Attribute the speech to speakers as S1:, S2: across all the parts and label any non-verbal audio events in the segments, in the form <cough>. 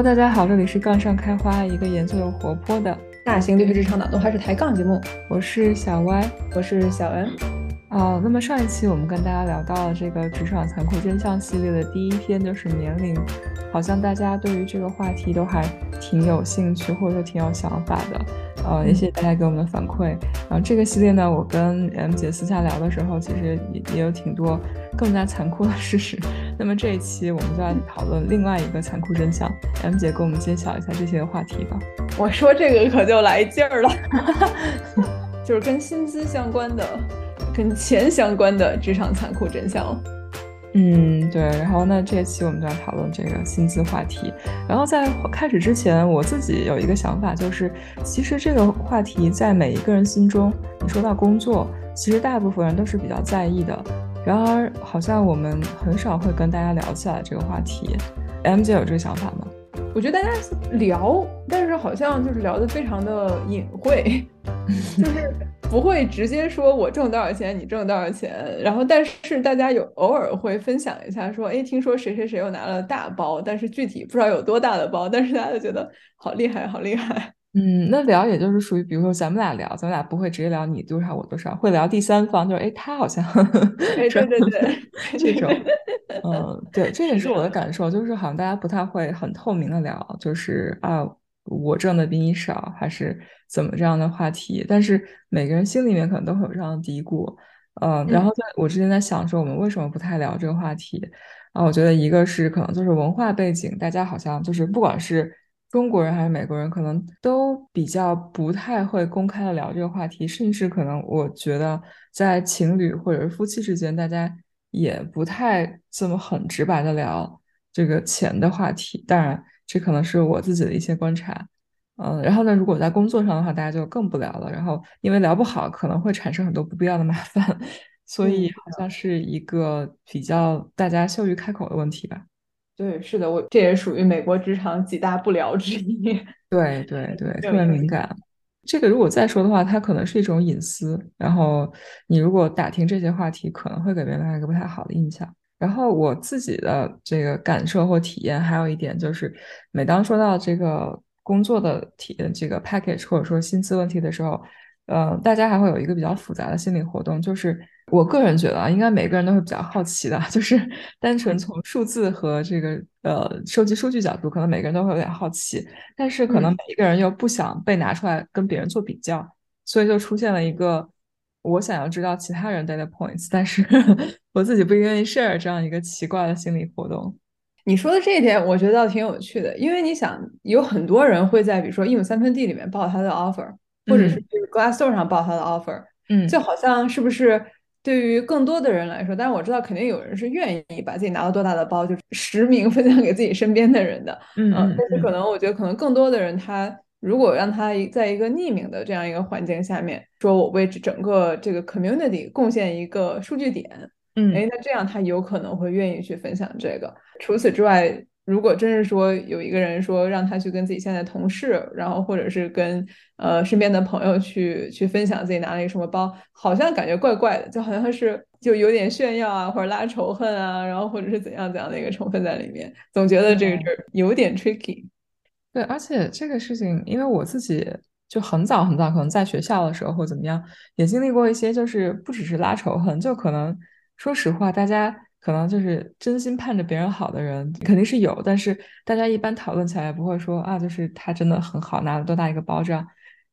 S1: Hello，大家好，这里是杠上开花，一个严肃又活泼的
S2: 大型律师职场脑洞还是抬杠节目。
S1: 我是小歪
S2: 我是小 N。
S1: 啊，那么上一期我们跟大家聊到了这个职场残酷真相系列的第一篇，就是年龄，好像大家对于这个话题都还挺有兴趣，或者说挺有想法的。呃，也谢谢大家给我们的反馈。然后这个系列呢，我跟 M 姐私下聊的时候，其实也也有挺多更加残酷的事实。<laughs> 那么这一期我们就来讨论另外一个残酷真相。M 姐给我们揭晓一下这些话题吧。
S2: 我说这个可就来劲儿了，<laughs> 就是跟薪资相关的、跟钱相关的职场残酷真相。
S1: 嗯，对。然后那这一期我们就来讨论这个薪资话题。然后在开始之前，我自己有一个想法，就是其实这个话题在每一个人心中，你说到工作，其实大部分人都是比较在意的。然而，好像我们很少会跟大家聊起来这个话题。M 姐有这个想法吗？
S2: 我觉得大家聊，但是好像就是聊得非常的隐晦，<laughs> 就是不会直接说我挣多少钱，你挣多少钱。然后，但是大家有偶尔会分享一下，说，哎，听说谁谁谁又拿了大包，但是具体不知道有多大的包，但是大家就觉得好厉害，好厉害。
S1: 嗯，那聊也就是属于，比如说咱们俩聊，咱们俩不会直接聊你多少我多少，会聊第三方，就是哎，他好像，<laughs>
S2: 对对对，
S1: 这种，嗯，对，这也是我的感受，就是好像大家不太会很透明的聊，就是啊，我挣的比你少，还是怎么这样的话题，但是每个人心里面可能都会有这样的嘀咕，嗯，然后在我之前在想说，我们为什么不太聊这个话题啊？我觉得一个是可能就是文化背景，大家好像就是不管是。中国人还是美国人，可能都比较不太会公开的聊这个话题，甚至可能我觉得在情侣或者是夫妻之间，大家也不太这么很直白的聊这个钱的话题。当然，这可能是我自己的一些观察。嗯，然后呢，如果在工作上的话，大家就更不聊了。然后因为聊不好，可能会产生很多不必要的麻烦，所以好像是一个比较大家羞于开口的问题吧。
S2: 对，是的，我这也属于美国职场几大不聊之一。
S1: 对 <laughs> 对对，特别敏感。这个如果再说的话，它可能是一种隐私。然后你如果打听这些话题，可能会给别人一个不太好的印象。然后我自己的这个感受或体验，还有一点就是，每当说到这个工作的体这个 package 或者说薪资问题的时候，呃，大家还会有一个比较复杂的心理活动，就是。我个人觉得啊，应该每个人都会比较好奇的，<laughs> 就是单纯从数字和这个呃收集数据角度，可能每个人都会有点好奇，但是可能每一个人又不想被拿出来跟别人做比较，所以就出现了一个我想要知道其他人 data points，但是 <laughs> 我自己不愿意 share 这样一个奇怪的心理活动。
S2: 你说的这一点，我觉得倒挺有趣的，因为你想，有很多人会在比如说一亩三分地里面报他的 offer，或者是去 Glassdoor 上报他的 offer，
S1: 嗯，
S2: 就好像是不是？对于更多的人来说，但是我知道肯定有人是愿意把自己拿到多大的包就实名分享给自己身边的人的，
S1: 嗯，
S2: 但是可能我觉得可能更多的人，他如果让他在一个匿名的这样一个环境下面，说我为整个这个 community 贡献一个数据点，
S1: 嗯，
S2: 哎，那这样他有可能会愿意去分享这个。除此之外。如果真是说有一个人说让他去跟自己现在同事，然后或者是跟呃身边的朋友去去分享自己拿了一个什么包，好像感觉怪怪的，就好像是就有点炫耀啊，或者拉仇恨啊，然后或者是怎样怎样的一个成分在里面，总觉得这个事儿有点 tricky。
S1: 对，而且这个事情，因为我自己就很早很早，可能在学校的时候或怎么样，也经历过一些，就是不只是拉仇恨，就可能说实话，大家。可能就是真心盼着别人好的人肯定是有，但是大家一般讨论起来不会说啊，就是他真的很好，拿了多大一个包这样。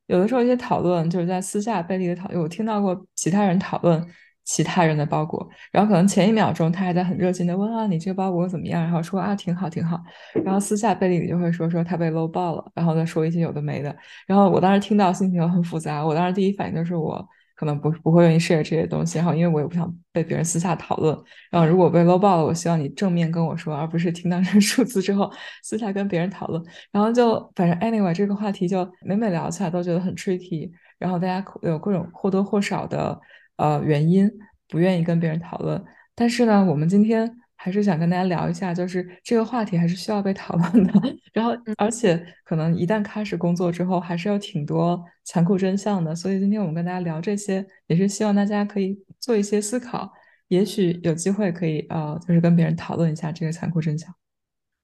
S1: 有的时候一些讨论就是在私下背地里讨论，我听到过其他人讨论其他人的包裹，然后可能前一秒钟他还在很热情的问啊你这个包裹怎么样，然后说啊挺好挺好，然后私下背地里就会说说他被搂爆了，然后再说一些有的没的。然后我当时听到心情很复杂，我当时第一反应就是我。可能不不会愿意 share 这些东西，然后因为我也不想被别人私下讨论。然后如果被 low 爆了，我希望你正面跟我说，而不是听到这个数字之后私下跟别人讨论。然后就反正 anyway 这个话题就每每聊起来都觉得很 tricky。然后大家有各种或多或少的呃原因不愿意跟别人讨论。但是呢，我们今天。还是想跟大家聊一下，就是这个话题还是需要被讨论的。<laughs> 然后，而且可能一旦开始工作之后，还是有挺多残酷真相的。所以今天我们跟大家聊这些，也是希望大家可以做一些思考，也许有机会可以呃，就是跟别人讨论一下这个残酷真相。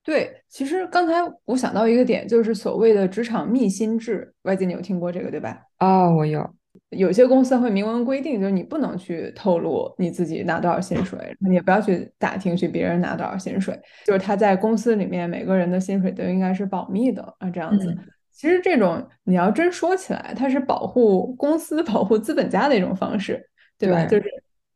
S2: 对，其实刚才我想到一个点，就是所谓的职场密薪制，外界你有听过这个对吧？
S1: 哦，我有。
S2: 有些公司会明文规定，就是你不能去透露你自己拿多少薪水，你也不要去打听去别人拿多少薪水，就是他在公司里面每个人的薪水都应该是保密的啊，这样子。其实这种你要真说起来，它是保护公司、保护资本家的一种方式，对吧？就是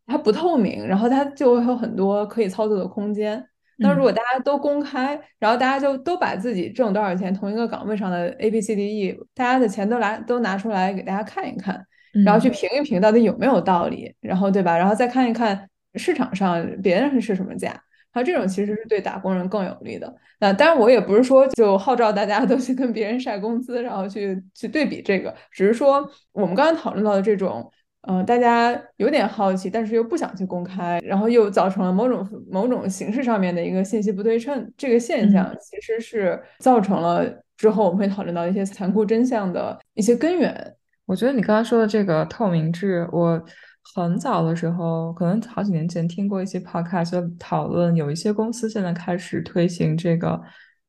S2: 它不透明，然后它就会有很多可以操作的空间。那如果大家都公开，然后大家就都把自己挣多少钱，同一个岗位上的 A、B、C、D、E，大家的钱都拿都拿出来给大家看一看。然后去评一评到底有没有道理，然后对吧？然后再看一看市场上别人是什么价，然后这种其实是对打工人更有利的。那当然，我也不是说就号召大家都去跟别人晒工资，然后去去对比这个，只是说我们刚刚讨论到的这种，嗯，大家有点好奇，但是又不想去公开，然后又造成了某种某种形式上面的一个信息不对称这个现象，其实是造成了之后我们会讨论到一些残酷真相的一些根源。
S1: 我觉得你刚刚说的这个透明制，我很早的时候，可能好几年前听过一些 podcast 讨论，有一些公司现在开始推行这个，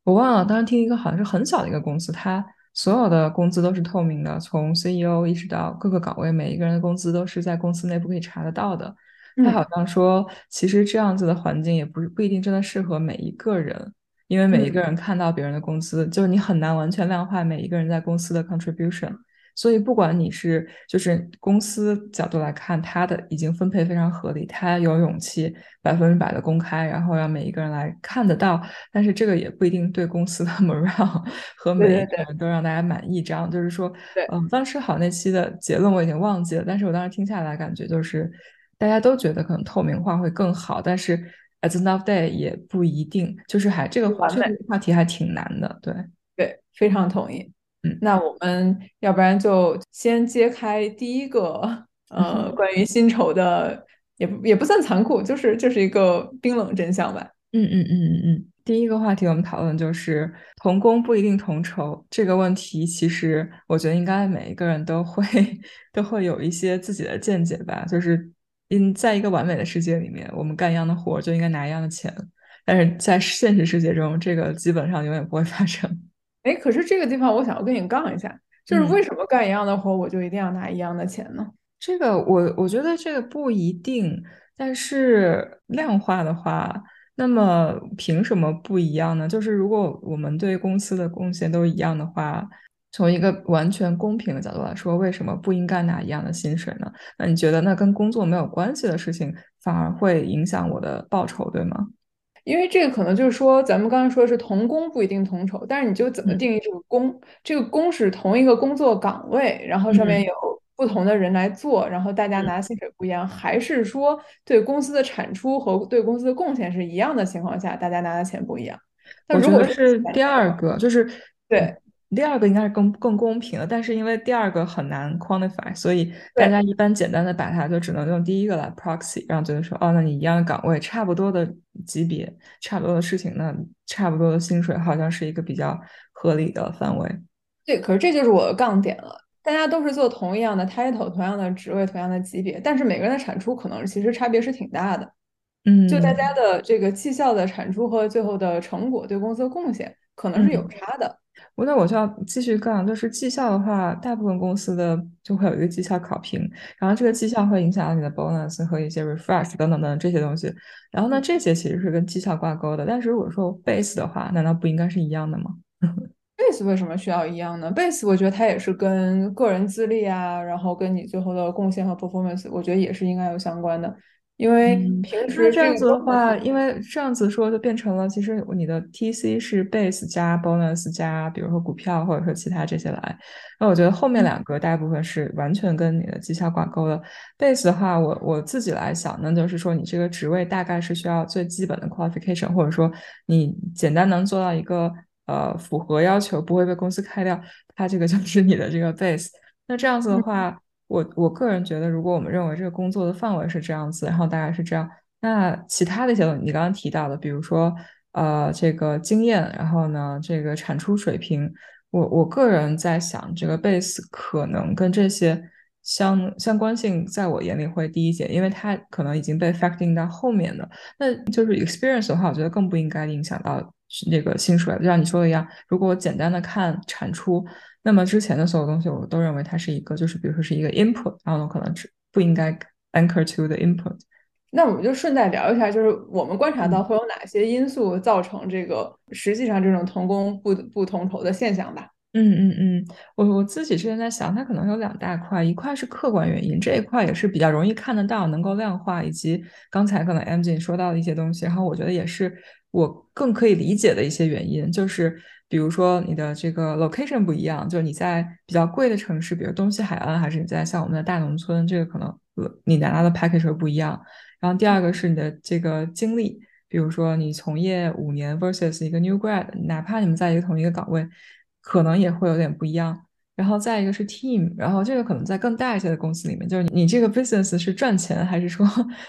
S1: 我忘了，当时听一个好像是很小的一个公司，它所有的工资都是透明的，从 CEO 一直到各个岗位，每一个人的工资都是在公司内部可以查得到的。他好像说，其实这样子的环境也不是不一定真的适合每一个人，因为每一个人看到别人的工资，就是你很难完全量化每一个人在公司的 contribution。所以，不管你是就是公司角度来看，他的已经分配非常合理，他有勇气百分之百的公开，然后让每一个人来看得到。但是这个也不一定对公司的 <laughs> morale 和每一个人都让大家满意。这样就是说，嗯，当时好那期的结论我已经忘记了，但是我当时听下来感觉就是大家都觉得可能透明化会更好，但是 at the end of day 也不一定，就是还这个话这个话题还挺难的。对
S2: 对，非常同意。
S1: 嗯，
S2: 那我们要不然就先揭开第一个，<laughs> 呃，关于薪酬的，也不也不算残酷，就是就是一个冰冷真相吧。
S1: 嗯嗯嗯嗯嗯。第一个话题我们讨论就是同工不一定同酬这个问题，其实我觉得应该每一个人都会 <laughs> 都会有一些自己的见解吧。就是因在一个完美的世界里面，我们干一样的活就应该拿一样的钱，但是在现实世界中，这个基本上永远不会发生。
S2: 哎，可是这个地方我想要跟你杠一下，就是为什么干一样的活我就一定要拿一样的钱呢？
S1: 这个我我觉得这个不一定，但是量化的话，那么凭什么不一样呢？就是如果我们对公司的贡献都一样的话，从一个完全公平的角度来说，为什么不应该拿一样的薪水呢？那你觉得那跟工作没有关系的事情反而会影响我的报酬，对吗？
S2: 因为这个可能就是说，咱们刚才说的是同工不一定同酬，但是你就怎么定义这个工？这个工是同一个工作岗位，然后上面有不同的人来做，然后大家拿薪水不一样，还是说对公司的产出和对公司的贡献是一样的情况下，大家拿的钱不一样？
S1: 那如果是第二个，就是
S2: 对。
S1: 第二个应该是更更公平的，但是因为第二个很难 quantify，所以大家一般简单的把它就只能用第一个来 proxy，然后觉得说，哦，那你一样的岗位，差不多的级别，差不多的事情，那差不多的薪水，好像是一个比较合理的范围。
S2: 对，可是这就是我的杠点了，大家都是做同一样的 title，同样的职位，同样的级别，但是每个人的产出可能其实差别是挺大的。
S1: 嗯，
S2: 就大家的这个绩效的产出和最后的成果对公司的贡献可能是有差的。
S1: 那那我就要继续杠，就是绩效的话，大部分公司的就会有一个绩效考评，然后这个绩效会影响到你的 bonus 和一些 refresh 等等等这些东西。然后呢，这些其实是跟绩效挂钩的。但是如果说 base 的话，难道不应该是一样的吗
S2: ？base 为什么需要一样呢？base 我觉得它也是跟个人资历啊，然后跟你最后的贡献和 performance，我觉得也是应该有相关的。因为平时
S1: 这样子的话，因为这样子说就变成了，其实你的 TC 是 base 加 bonus 加，比如说股票或者说其他这些来。那我觉得后面两个大部分是完全跟你的绩效挂钩的。base 的话，我我自己来想那，就是说你这个职位大概是需要最基本的 qualification，或者说你简单能做到一个呃符合要求，不会被公司开掉，它这个就是你的这个 base。那这样子的话。我我个人觉得，如果我们认为这个工作的范围是这样子，然后大概是这样，那其他的一些东西，你刚刚提到的，比如说呃这个经验，然后呢这个产出水平，我我个人在想，这个 base 可能跟这些相相关性，在我眼里会低一些，因为它可能已经被 facting 到后面的，那就是 experience 的话，我觉得更不应该影响到那个薪水。就像你说的一样，如果我简单的看产出，那么之前的所有东西我都认为它是一个，就是比如说是一个 input，然后呢可能只不应该 anchor to the input。
S2: 那我们就顺带聊一下，就是我们观察到会有哪些因素造成这个实际上这种同工不不同酬的现象吧？
S1: 嗯嗯嗯，我我自己之前在想，它可能有两大块，一块是客观原因，这一块也是比较容易看得到、能够量化，以及刚才可能 M 姐说到的一些东西，然后我觉得也是我更可以理解的一些原因，就是比如说你的这个 location 不一样，就是你在比较贵的城市，比如东西海岸，还是你在像我们的大农村，这个可能你拿到的 package 不一样。然后第二个是你的这个经历，比如说你从业五年 versus 一个 new grad，哪怕你们在一个同一个岗位，可能也会有点不一样。然后再一个是 team，然后这个可能在更大一些的公司里面，就是你这个 business 是赚钱还是说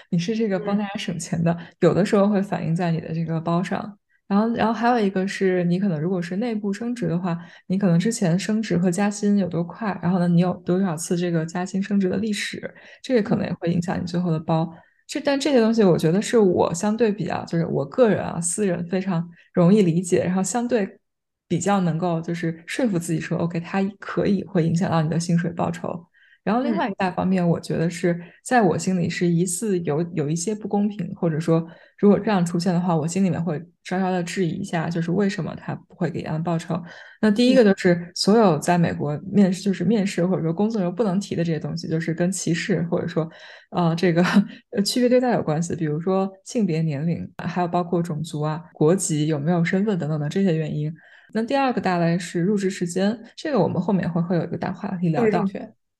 S1: 你是这个帮大家省钱的，有的时候会反映在你的这个包上。然后，然后还有一个是你可能如果是内部升职的话，你可能之前升职和加薪有多快，然后呢，你有多少次这个加薪升职的历史，这个可能也会影响你最后的包。这但这些东西，我觉得是我相对比较，就是我个人啊，私人非常容易理解，然后相对比较能够就是说服自己说，OK，它可以会影响到你的薪水报酬。然后另外一大方面，我觉得是在我心里是疑似有有一些不公平，或者说如果这样出现的话，我心里面会稍稍的质疑一下，就是为什么他不会给一样的报酬？那第一个就是所有在美国面试，就是面试或者说工作时候不能提的这些东西，就是跟歧视或者说呃这个区别对待有关系，比如说性别、年龄，还有包括种族啊、国籍有没有身份等等的这些原因。那第二个大类是入职时间，这个我们后面会会有一个大话题聊到。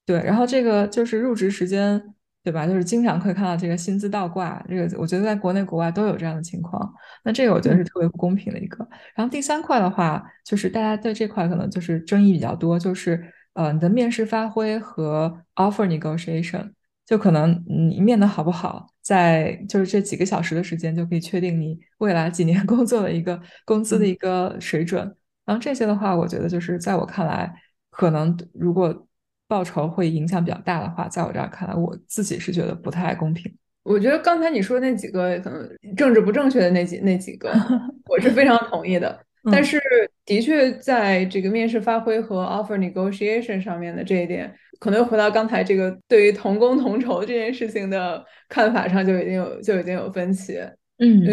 S1: 对，然后这个就是入职时间，对吧？就是经常可以看到这个薪资倒挂，这个我觉得在国内国外都有这样的情况。那这个我觉得是特别不公平的一个。然后第三块的话，就是大家对这块可能就是争议比较多，就是呃你的面试发挥和 offer negotiation，就可能你面的好不好，在就是这几个小时的时间就可以确定你未来几年 <laughs> 工作的一个工资的一个水准。然后这些的话，我觉得就是在我看来，可能如果报酬会影响比较大的话，在我这儿看来，我自己是觉得不太公平。
S2: 我觉得刚才你说那几个可能政治不正确的那几那几个，<laughs> 我是非常同意的。但是的确，在这个面试发挥和 offer negotiation 上面的这一点，可能又回到刚才这个对于同工同酬这件事情的看法上，就已经有就已经有分歧。
S1: 嗯，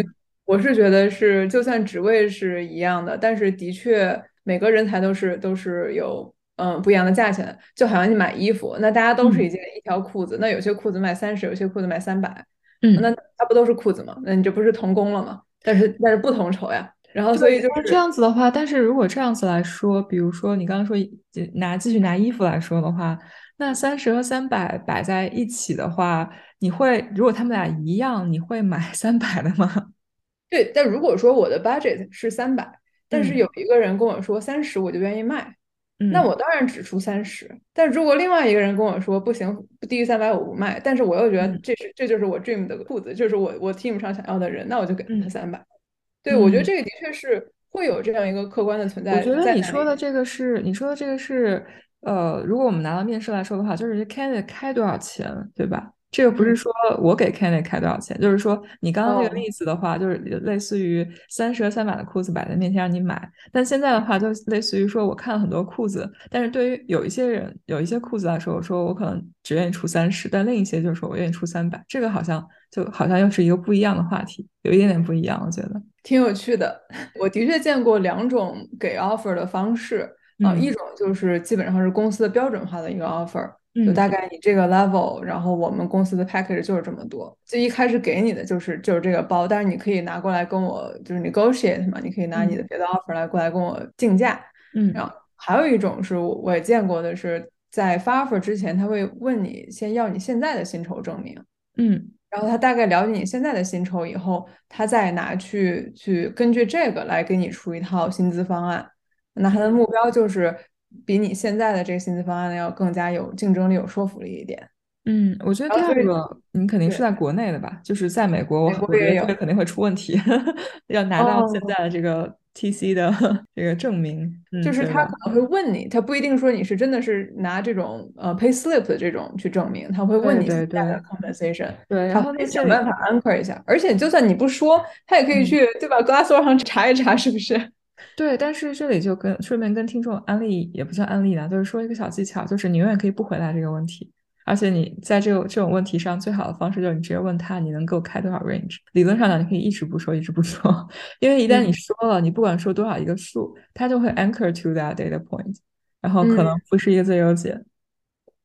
S2: 我是觉得是，就算职位是一样的，但是的确每个人才都是都是有。嗯，不一样的价钱，就好像你买衣服，那大家都是一件一条裤子，那有些裤子卖三十，有些裤子卖三百，
S1: 嗯，
S2: 那它不都是裤子吗？那你这不是同工了吗？但是但是不同酬呀。然后所以就是
S1: 这样子的话，但是如果这样子来说，比如说你刚刚说拿继续拿衣服来说的话，那三十和三百摆在一起的话，你会如果他们俩一样，你会买三百的吗？
S2: 对，但如果说我的 budget 是三百，但是有一个人跟我说三十，我就愿意卖。那我当然只出三十，但如果另外一个人跟我说不行，不低于三百我不卖，但是我又觉得这是这就是我 dream 的裤子，就是我我 team 上想要的人，那我就给他三百。对，我觉得这个的确是会有这样一个客观的存在。
S1: 我觉得你说的这个是你说的这个是呃，如果我们拿到面试来说的话，就是 candidate 开多少钱，对吧？这个不是说我给 Kenny 开多少钱，就是说你刚刚那个例子的话，就是类似于三十和三百的裤子摆在面前让你买。但现在的话，就类似于说我看了很多裤子，但是对于有一些人有一些裤子来说，我说我可能只愿意出三十，但另一些就是说我愿意出三百。这个好像就好像又是一个不一样的话题，有一点点不一样，我觉得
S2: 挺有趣的。我的确见过两种给 offer 的方式啊，一种就是基本上是公司的标准化的一个 offer。就大概你这个 level，然后我们公司的 package 就是这么多，就一开始给你的就是就是这个包，但是你可以拿过来跟我就是 negotiate 嘛，你可以拿你的别的 offer 来过来跟我竞价。
S1: 嗯，
S2: 然后还有一种是我也见过的是在发 offer 之前，他会问你先要你现在的薪酬证明。
S1: 嗯，
S2: 然后他大概了解你现在的薪酬以后，他再拿去去根据这个来给你出一套薪资方案。那他的目标就是。比你现在的这个薪资方案要更加有竞争力、有说服力一点。
S1: 嗯，我觉得第二个，你肯定是在国内的吧？就是在美国，我我觉得这个肯定会出问题，<laughs> 要拿到现在的这个 TC 的这个证明，
S2: 就是他可能会问你，他不一定说你是真的是拿这种呃 pay slip 的这种去证明，他会问你
S1: 对
S2: 对的 compensation，
S1: 对，
S2: 他会想办法 anchor 一下，而且就算你不说，他也可以去对吧？Glassdoor 上查一查是不是？
S1: 对，但是这里就跟顺便跟听众安利，也不算安利了，就是说一个小技巧，就是你永远可以不回答这个问题。而且你在这个这种问题上，最好的方式就是你直接问他，你能给我开多少 range？理论上呢，你可以一直不说，一直不说，<laughs> 因为一旦你。说了，你不管说多少一个数，它就会 anchor to that data point，然后可能不是一个最优解。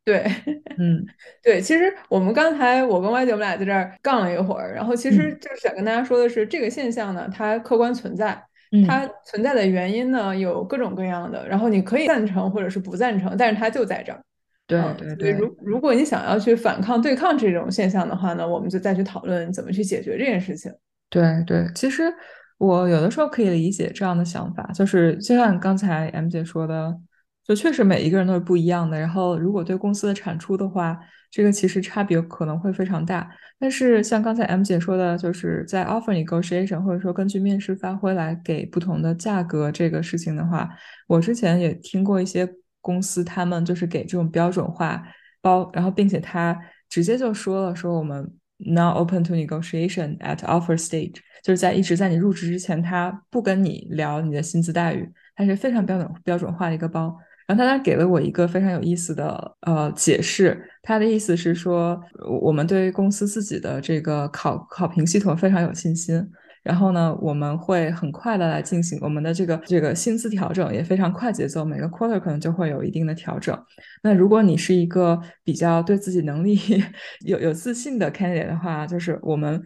S2: 对，
S1: 嗯，<laughs>
S2: 对，其实我们刚才我跟 Y 姐我们俩在这儿杠了一会儿，然后其实就是想跟大家说的是，这个现象呢，它客观存在，它存在的原因呢有各种各样的，然后你可以赞成或者是不赞成，但是它就在这儿。
S1: 对对对，
S2: 如如果你想要去反抗、对抗这种现象的话呢，我们就再去讨论怎么去解决这件事情。
S1: 对对，其实我有的时候可以理解这样的想法，就是就像刚才 M 姐说的，就确实每一个人都是不一样的。然后如果对公司的产出的话，这个其实差别可能会非常大。但是像刚才 M 姐说的，就是在 offer negotiation 或者说根据面试发挥来给不同的价格这个事情的话，我之前也听过一些。公司他们就是给这种标准化包，然后并且他直接就说了，说我们 not open to negotiation at offer stage，就是在一直在你入职之前，他不跟你聊你的薪资待遇，它是非常标准标准化的一个包。然后他当时给了我一个非常有意思的呃解释，他的意思是说，我们对公司自己的这个考考评系统非常有信心。然后呢，我们会很快的来进行我们的这个这个薪资调整，也非常快节奏，每个 quarter 可能就会有一定的调整。那如果你是一个比较对自己能力 <laughs> 有有自信的 candidate 的话，就是我们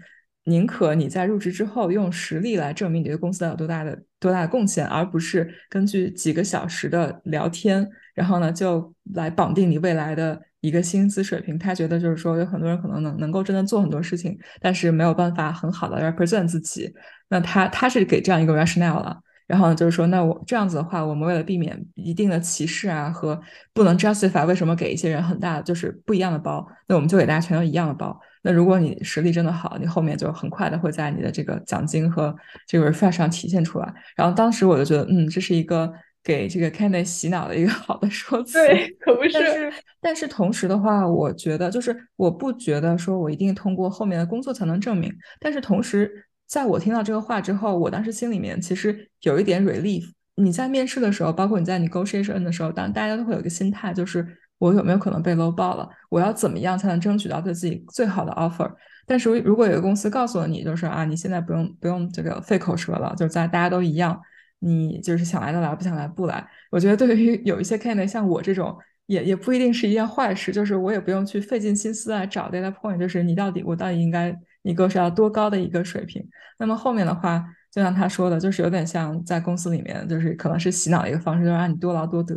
S1: 宁可你在入职之后用实力来证明你对公司有多大的多大的贡献，而不是根据几个小时的聊天，然后呢就来绑定你未来的。一个薪资水平，他觉得就是说，有很多人可能能能够真的做很多事情，但是没有办法很好的 represent 自己。那他他是给这样一个 rationale 了。然后就是说，那我这样子的话，我们为了避免一定的歧视啊，和不能 justify 为什么给一些人很大就是不一样的包，那我们就给大家全都一样的包。那如果你实力真的好，你后面就很快的会在你的这个奖金和这个 refresh 上体现出来。然后当时我就觉得，嗯，这是一个。给这个 candidate 洗脑的一个 <laughs> 好的说 <laughs> 辞，
S2: 对，可不是。
S1: 但是，但是同时的话，我觉得就是我不觉得说我一定通过后面的工作才能证明。但是同时，在我听到这个话之后，我当时心里面其实有一点 relief。你在面试的时候，包括你在 negotiation 的时候，当大家都会有一个心态，就是我有没有可能被 low 爆了？我要怎么样才能争取到对自己最好的 offer？但是如果有个公司告诉了你，就是啊，你现在不用不用这个费口舌了，就是在大家都一样。你就是想来的来，不想来不来。我觉得对于有一些 candidate 像我这种，也也不一定是一件坏事。就是我也不用去费尽心思来找 data point，就是你到底我到底应该你够是要多高的一个水平。那么后面的话，就像他说的，就是有点像在公司里面，就是可能是洗脑的一个方式，就是让你多劳多得，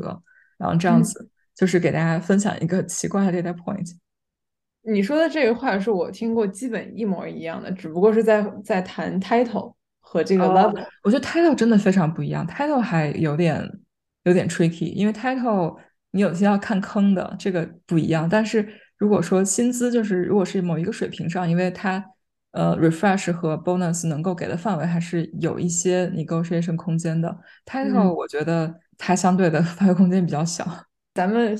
S1: 然后这样子就是给大家分享一个 <laughs> 奇怪的 data point。
S2: 你说的这个话是我听过基本一模一样的，只不过是在在谈 title。和这个 level，
S1: 我觉得 title 真的非常不一样。title 还有点有点 tricky，因为 title 你有些要看坑的，这个不一样。但是如果说薪资就是如果是某一个水平上，因为它呃 refresh 和 bonus 能够给的范围还是有一些 negotiation 空间的。title 我觉得它相对的 <laughs> 发挥空间比较小。
S2: 咱们。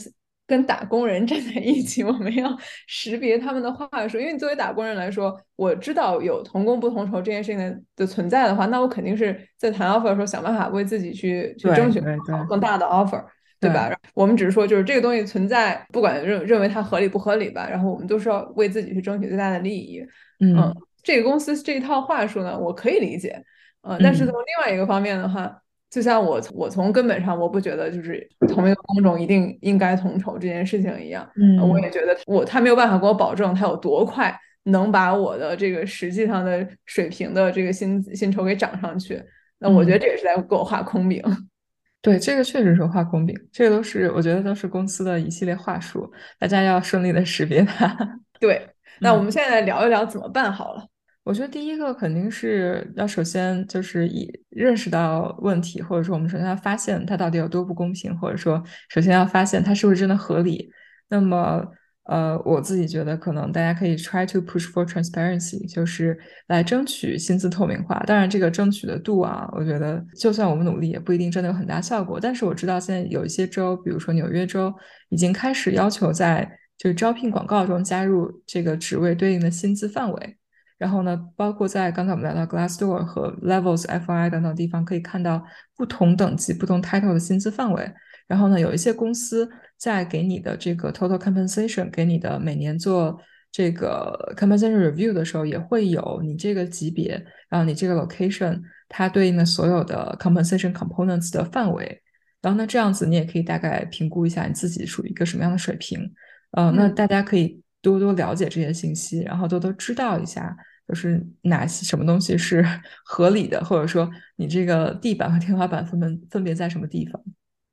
S2: 跟打工人站在一起，我们要识别他们的话术。因为作为打工人来说，我知道有同工不同酬这件事情的的存在的话，那我肯定是在谈 offer 的时候想办法为自己去去争取更大的 offer，对吧？我们只是说，就是这个东西存在，不管认认为它合理不合理吧，然后我们都是要为自己去争取最大的利益。嗯，这个公司这一套话术呢，我可以理解。嗯，但是从另外一个方面的话。就像我我从根本上我不觉得就是同一个工种一定应该同酬这件事情一样，嗯，我也觉得我他没有办法给我保证他有多快能把我的这个实际上的水平的这个薪薪酬给涨上去，那我觉得这也是在给我画空饼。<laughs>
S1: 对，这个确实是画空饼，这个都是我觉得都是公司的一系列话术，大家要顺利的识别它。<laughs>
S2: 对，那我们现在聊一聊怎么办好了。
S1: 我觉得第一个肯定是要首先就是以认识到问题，或者说我们首先要发现它到底有多不公平，或者说首先要发现它是不是真的合理。那么呃，我自己觉得可能大家可以 try to push for transparency，就是来争取薪资透明化。当然，这个争取的度啊，我觉得就算我们努力，也不一定真的有很大效果。但是我知道现在有一些州，比如说纽约州，已经开始要求在就是招聘广告中加入这个职位对应的薪资范围。然后呢，包括在刚才我们聊到 Glassdoor 和 Levels FI 等等地方，可以看到不同等级、不同 title 的薪资范围。然后呢，有一些公司在给你的这个 total compensation，给你的每年做这个 compensation review 的时候，也会有你这个级别，然后你这个 location 它对应的所有的 compensation components 的范围。然后呢，这样子你也可以大概评估一下你自己属于一个什么样的水平。呃，那大家可以多多了解这些信息，然后多多知道一下。就是哪些什么东西是 <laughs> 合理的，或者说你这个地板和天花板分分分别在什么地方？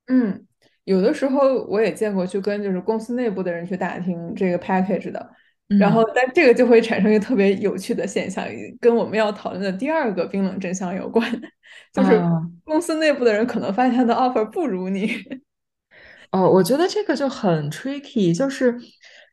S2: 嗯，有的时候我也见过去跟就是公司内部的人去打听这个 package 的，然后但这个就会产生一个特别有趣的现象，跟我们要讨论的第二个冰冷真相有关，就是公司内部的人可能发现他的 offer 不如你。<laughs>
S1: 哦，我觉得这个就很 tricky，就是。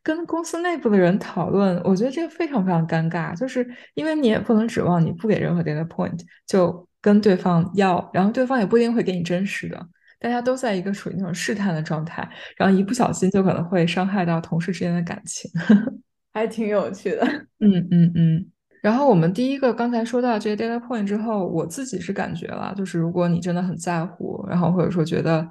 S1: 跟公司内部的人讨论，我觉得这个非常非常尴尬，就是因为你也不能指望你不给任何 data point 就跟对方要，然后对方也不一定会给你真实的，大家都在一个属于那种试探的状态，然后一不小心就可能会伤害到同事之间的感情，<laughs>
S2: 还挺有趣的。
S1: 嗯嗯嗯。然后我们第一个刚才说到这些 data point 之后，我自己是感觉了，就是如果你真的很在乎，然后或者说觉得。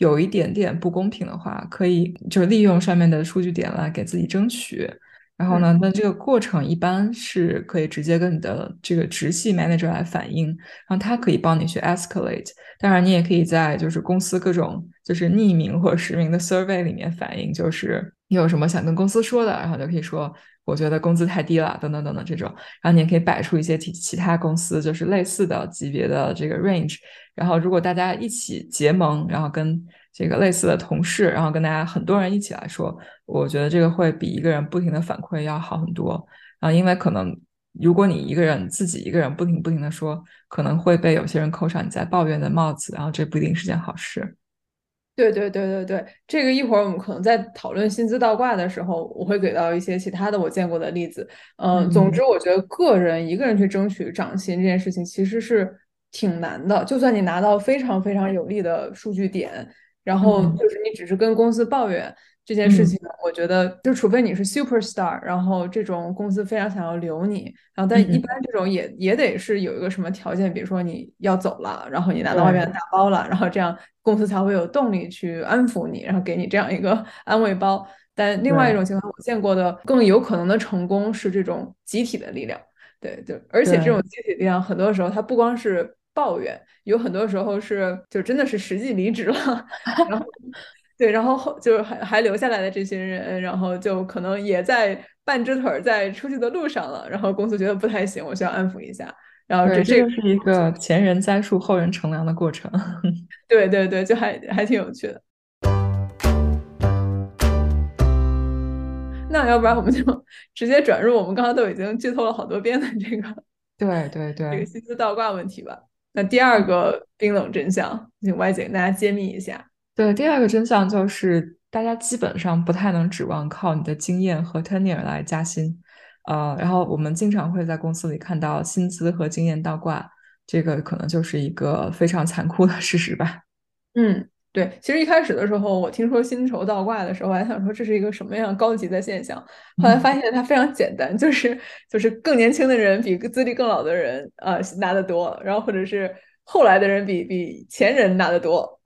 S1: 有一点点不公平的话，可以就利用上面的数据点来给自己争取。然后呢，那这个过程一般是可以直接跟你的这个直系 manager 来反映，然后他可以帮你去 escalate。当然，你也可以在就是公司各种就是匿名或者实名的 survey 里面反映，就是你有什么想跟公司说的，然后就可以说我觉得工资太低了，等等等等这种。然后你也可以摆出一些其其他公司就是类似的级别的这个 range。然后，如果大家一起结盟，然后跟这个类似的同事，然后跟大家很多人一起来说，我觉得这个会比一个人不停的反馈要好很多。啊，因为可能如果你一个人自己一个人不停不停的说，可能会被有些人扣上你在抱怨的帽子，然后这不一定是件好事。
S2: 对对对对对，这个一会儿我们可能在讨论薪资倒挂的时候，我会给到一些其他的我见过的例子。嗯，总之我觉得个人一个人去争取涨薪这件事情其实是。挺难的，就算你拿到非常非常有利的数据点，然后就是你只是跟公司抱怨这件事情，我觉得就除非你是 super star，然后这种公司非常想要留你，然后但一般这种也也得是有一个什么条件，比如说你要走了，然后你拿到外面的大包了，然后这样公司才会有动力去安抚你，然后给你这样一个 <laughs> 安慰包。但另外一种情况，我见过的更有可能的成功是这种集体的力量，对对，而且这种集体力量很多时候它不光是。抱怨有很多时候是就真的是实际离职了，<laughs> 然后对，然后后就是还还留下来的这些人，然后就可能也在半只腿在出去的路上了，然后公司觉得不太行，我需要安抚一下，然后这
S1: 这是一个前人栽树后人乘凉的过程，<laughs>
S2: 对对对，就还还挺有趣的。那要不然我们就直接转入我们刚刚都已经剧透了好多遍的这个，
S1: 对对对，
S2: 这个薪资倒挂问题吧。那第二个冰冷真相，请姐跟大家揭秘一下。
S1: 对，第二个真相就是，大家基本上不太能指望靠你的经验和 tenure 来加薪。呃，然后我们经常会在公司里看到薪资和经验倒挂，这个可能就是一个非常残酷的事实吧。
S2: 嗯。对，其实一开始的时候，我听说薪酬倒挂的时候，我还想说这是一个什么样高级的现象。后来发现它非常简单，就是就是更年轻的人比资历更老的人呃拿得多，然后或者是后来的人比比前人拿得多，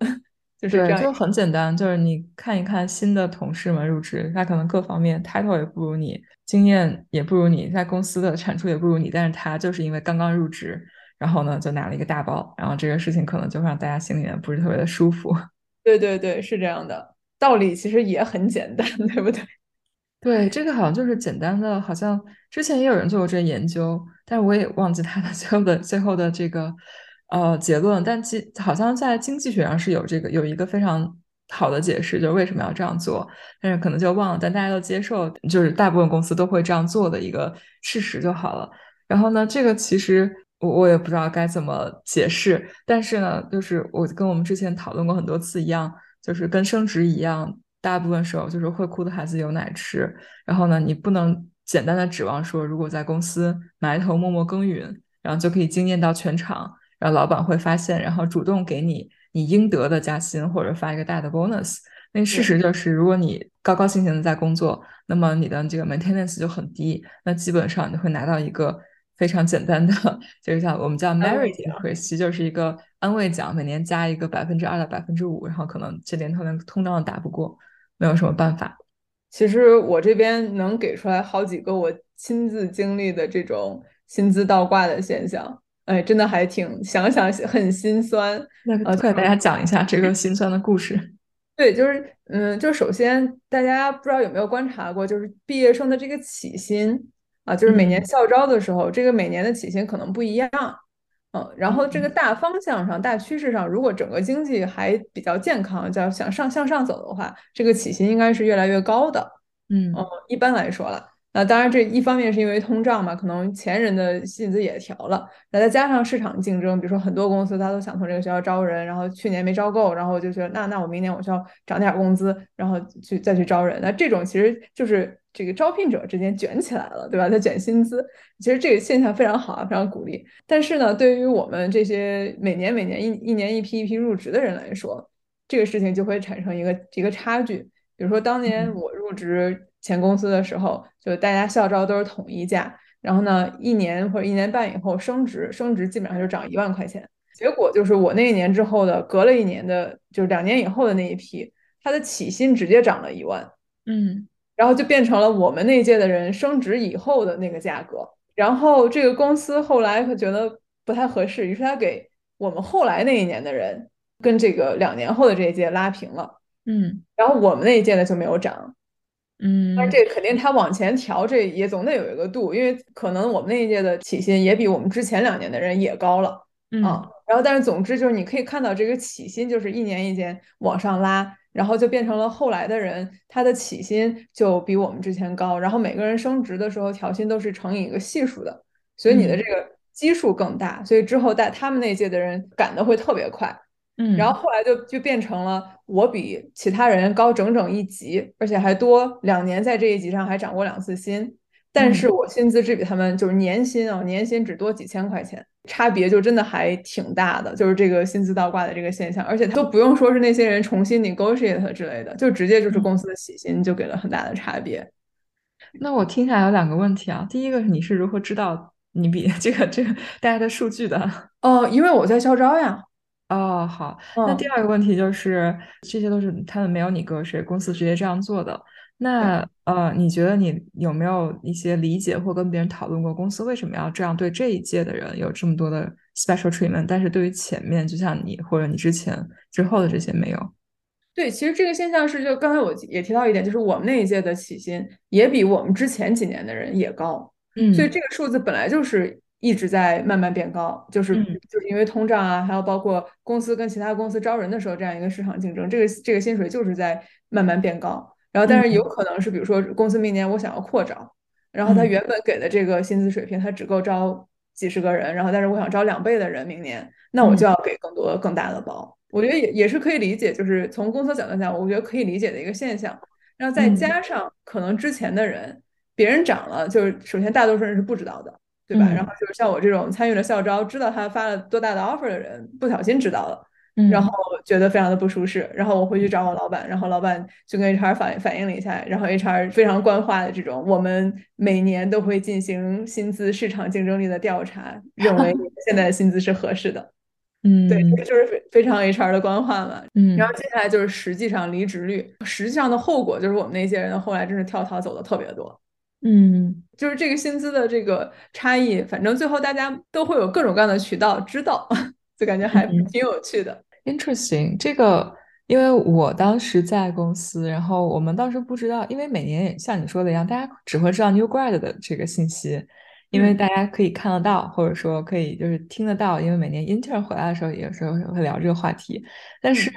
S2: 就是这样。
S1: 就很简单，就是你看一看新的同事们入职，他可能各方面 title 也不如你，经验也不如你，在公司的产出也不如你，但是他就是因为刚刚入职，然后呢就拿了一个大包，然后这个事情可能就让大家心里面不是特别的舒服。<laughs>
S2: 对对对，是这样的，道理其实也很简单，<laughs> 对不对？
S1: 对，这个好像就是简单的，好像之前也有人做过这研究，但是我也忘记他的 <laughs> 最后的最后的这个呃结论。但其好像在经济学上是有这个有一个非常好的解释，就是为什么要这样做，但是可能就忘了。但大家都接受，就是大部分公司都会这样做的一个事实就好了。然后呢，这个其实。我我也不知道该怎么解释，但是呢，就是我跟我们之前讨论过很多次一样，就是跟升职一样，大部分时候就是会哭的孩子有奶吃。然后呢，你不能简单的指望说，如果在公司埋头默默耕耘，然后就可以惊艳到全场，然后老板会发现，然后主动给你你应得的加薪或者发一个大的 bonus。那事实就是，如果你高高兴兴的在工作，那么你的这个 maintenance 就很低，那基本上你会拿到一个。非常简单的，<laughs> 就是像我们叫 merit increase，就是一个安慰奖，每年加一个百分之二到百分之五，然后可能这年头连通胀都打不过，没有什么办法。
S2: 其实我这边能给出来好几个我亲自经历的这种薪资倒挂的现象，哎，真的还挺想想很心酸。
S1: 那快给大家讲一下这个心酸的故事。<laughs>
S2: 对，就是嗯，就首先大家不知道有没有观察过，就是毕业生的这个起薪。啊，就是每年校招的时候，这个每年的起薪可能不一样，嗯，然后这个大方向上、大趋势上，如果整个经济还比较健康，叫想上向上走的话，这个起薪应该是越来越高的，
S1: 嗯，
S2: 一般来说了。那当然，这一方面是因为通胀嘛，可能前人的薪资也调了，那再加上市场竞争，比如说很多公司他都想从这个学校招人，然后去年没招够，然后就觉得那那我明年我需要涨点工资，然后去再去招人，那这种其实就是这个招聘者之间卷起来了，对吧？他卷薪资，其实这个现象非常好啊，非常鼓励。但是呢，对于我们这些每年每年一一年一批一批入职的人来说，这个事情就会产生一个一个差距。比如说当年我入职。前公司的时候，就大家校招都是统一价，然后呢，一年或者一年半以后升职，升职基本上就涨一万块钱。结果就是我那一年之后的，隔了一年的，就是两年以后的那一批，他的起薪直接涨了一万，
S1: 嗯，
S2: 然后就变成了我们那届的人升职以后的那个价格。然后这个公司后来他觉得不太合适，于是他给我们后来那一年的人跟这个两年后的这一届拉平了，
S1: 嗯，
S2: 然后我们那一届的就没有涨。
S1: 嗯，
S2: 但这肯定他往前调，这也总得有一个度，因为可能我们那一届的起薪也比我们之前两年的人也高了啊。然后，但是总之就是你可以看到这个起薪就是一年一年往上拉，然后就变成了后来的人他的起薪就比我们之前高，然后每个人升职的时候调薪都是乘以一个系数的，所以你的这个基数更大，所以之后在他们那届的人赶的会特别快。
S1: 嗯，
S2: 然后后来就就变成了我比其他人高整整一级，而且还多两年，在这一级上还涨过两次薪，但是我薪资只比他们就是年薪啊，年薪只多几千块钱，差别就真的还挺大的，就是这个薪资倒挂的这个现象，而且都不用说是那些人重新 negotiate 之类的，就直接就是公司的起薪就给了很大的差别。
S1: 那我听下来有两个问题啊，第一个是你是如何知道你比 <laughs> 这个这个大家的数据的？
S2: 哦，因为我在校招呀。
S1: 哦，好。那第二个问题就是，这些都是他们没有你个谁公司直接这样做的。那呃，你觉得你有没有一些理解或跟别人讨论过，公司为什么要这样对这一届的人有这么多的 special treatment，但是对于前面就像你或者你之前之后的这些没有？
S2: 对，其实这个现象是，就刚才我也提到一点，就是我们那一届的起薪也比我们之前几年的人也高。
S1: 嗯，
S2: 所以这个数字本来就是。一直在慢慢变高，就是就是因为通胀啊，还有包括公司跟其他公司招人的时候这样一个市场竞争，这个这个薪水就是在慢慢变高。然后，但是有可能是，比如说公司明年我想要扩招，然后他原本给的这个薪资水平，他只够招几十个人，然后但是我想招两倍的人，明年那我就要给更多更大的包。我觉得也也是可以理解，就是从公司角度讲，我觉得可以理解的一个现象。然后再加上可能之前的人别人涨了，就是首先大多数人是不知道的。对吧？然后就是像我这种参与了校招，知道他发了多大的 offer 的人，不小心知道了，然后觉得非常的不舒适。然后我回去找我老板，然后老板就跟 HR 反反映了一下，然后 HR 非常官话的这种，我们每年都会进行薪资市场竞争力的调查，认为 <laughs> 现在的薪资是合适的。
S1: 嗯，
S2: 对，这个就是非非常 HR 的官话嘛。
S1: 嗯，
S2: 然后接下来就是实际上离职率，实际上的后果就是我们那些人后来真是跳槽走的特别多。
S1: 嗯，
S2: 就是这个薪资的这个差异，反正最后大家都会有各种各样的渠道知道，<laughs> 就感觉还挺有趣的。
S1: Interesting，这个因为我当时在公司，然后我们当时不知道，因为每年也像你说的一样，大家只会知道 new grad 的这个信息，因为大家可以看得到，或者说可以就是听得到，因为每年 intern 回来的时候，有时候会聊这个话题，但是。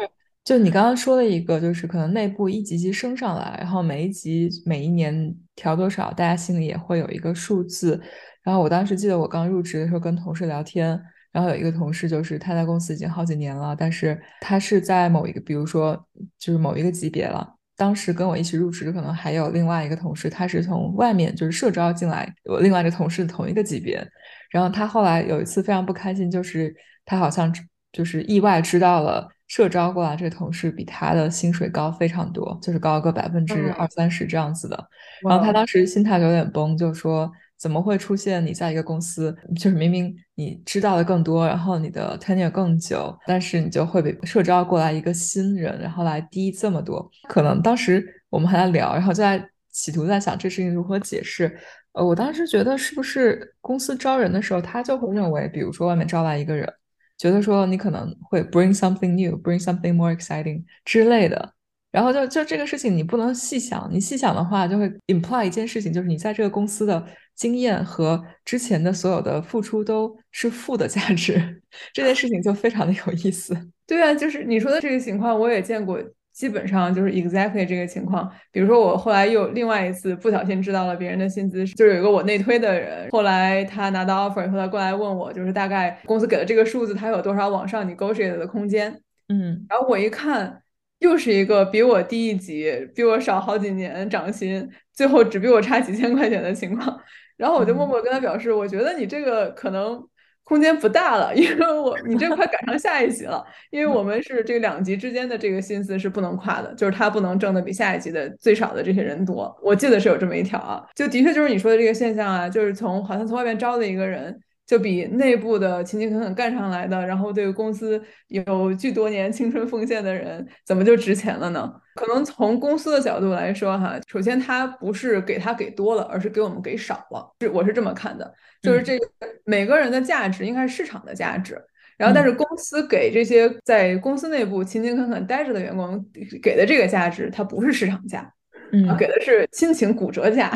S1: 就你刚刚说的一个，就是可能内部一级级升上来，然后每一级每一年调多少，大家心里也会有一个数字。然后我当时记得我刚入职的时候跟同事聊天，然后有一个同事就是他在公司已经好几年了，但是他是在某一个，比如说就是某一个级别了，当时跟我一起入职，可能还有另外一个同事，他是从外面就是社招进来，我另外一个同事同一个级别。然后他后来有一次非常不开心，就是他好像就是意外知道了社招过来这个同事比他的薪水高非常多，就是高个百分之二三十这样子的。然后他当时心态有点崩，就说。怎么会出现你在一个公司，就是明明你知道的更多，然后你的 tenure 更久，但是你就会被社招过来一个新人，然后来低这么多？可能当时我们还在聊，然后就在企图在想这事情如何解释。呃，我当时觉得是不是公司招人的时候，他就会认为，比如说外面招来一个人，觉得说你可能会 bring something new，bring something more exciting 之类的。然后就就这个事情，你不能细想，你细想的话，就会 imply 一件事情，就是你在这个公司的经验和之前的所有的付出都是负的价值。<laughs> 这件事情就非常的有意思。
S2: 对啊，就是你说的这个情况，我也见过，基本上就是 exactly 这个情况。比如说我后来又另外一次不小心知道了别人的薪资，就是有一个我内推的人，后来他拿到 offer 以后，他过来问我，就是大概公司给的这个数字，他有多少往上 negotiate 的空间？
S1: 嗯，
S2: 然后我一看。又是一个比我低一级、比我少好几年涨薪，最后只比我差几千块钱的情况。然后我就默默跟他表示，我觉得你这个可能空间不大了，因为我你这快赶上 <laughs> 下一集了。因为我们是这两集之间的这个薪资是不能跨的，就是他不能挣的比下一集的最少的这些人多。我记得是有这么一条啊，就的确就是你说的这个现象啊，就是从好像从外面招的一个人。就比内部的勤勤恳恳干上来的，然后对公司有巨多年青春奉献的人，怎么就值钱了呢？可能从公司的角度来说，哈，首先他不是给他给多了，而是给我们给少了，是我是这么看的，就是这个每个人的价值应该是市场的价值，然后但是公司给这些在公司内部勤勤恳恳待着的员工给的这个价值，它不是市场价。
S1: 嗯，
S2: 给的是亲情骨折价，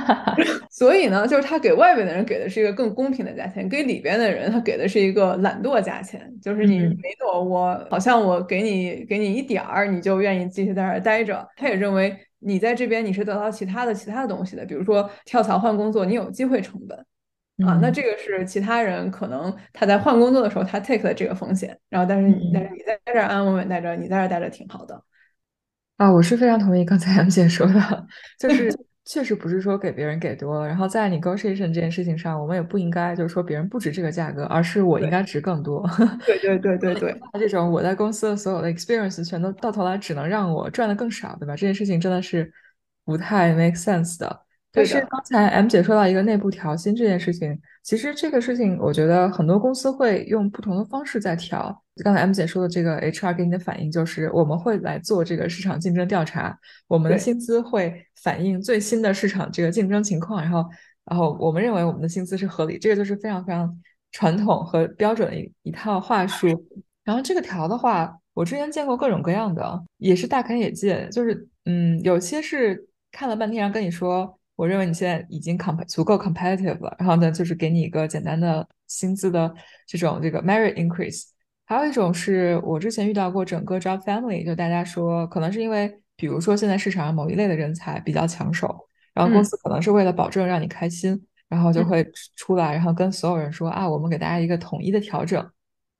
S2: <laughs> 所以呢，就是他给外边的人给的是一个更公平的价钱，给里边的人他给的是一个懒惰价钱，就是你没躲我，好像我给你给你一点儿，你就愿意继续在这儿待着。他也认为你在这边你是得到其他的其他的东西的，比如说跳槽换工作，你有机会成本。啊，那这个是其他人可能他在换工作的时候他 take 了这个风险，然后但是但是你在这儿安安稳稳待着，你在这儿待着挺好的。
S1: 啊，我是非常同意刚才 <laughs> M 姐说的，就是确实不是说给别人给多了，然后在 negotiation 这件事情上，我们也不应该就是说别人不值这个价格，而是我应该值更多。
S2: 对对对对对，<laughs>
S1: 这种我在公司的所有的 experience 全都到头来只能让我赚的更少，对吧？这件事情真的是不太 make sense 的。但是刚才 M 姐说到一个内部调薪这件事情，其实这个事情我觉得很多公司会用不同的方式在调。刚才 M 姐说的这个 HR 给你的反应就是，我们会来做这个市场竞争调查，我们的薪资会反映最新的市场这个竞争情况，然后，然后我们认为我们的薪资是合理，这个就是非常非常传统和标准的一一套话术。然后这个条的话，我之前见过各种各样的，也是大开眼界，就是嗯，有些是看了半天，然后跟你说。我认为你现在已经 comp 足够 competitive 了，然后呢，就是给你一个简单的薪资的这种这个 merit increase。还有一种是我之前遇到过，整个 job family 就大家说，可能是因为比如说现在市场上某一类的人才比较抢手，然后公司可能是为了保证让你开心，然后就会出来，然后跟所有人说啊，我们给大家一个统一的调整。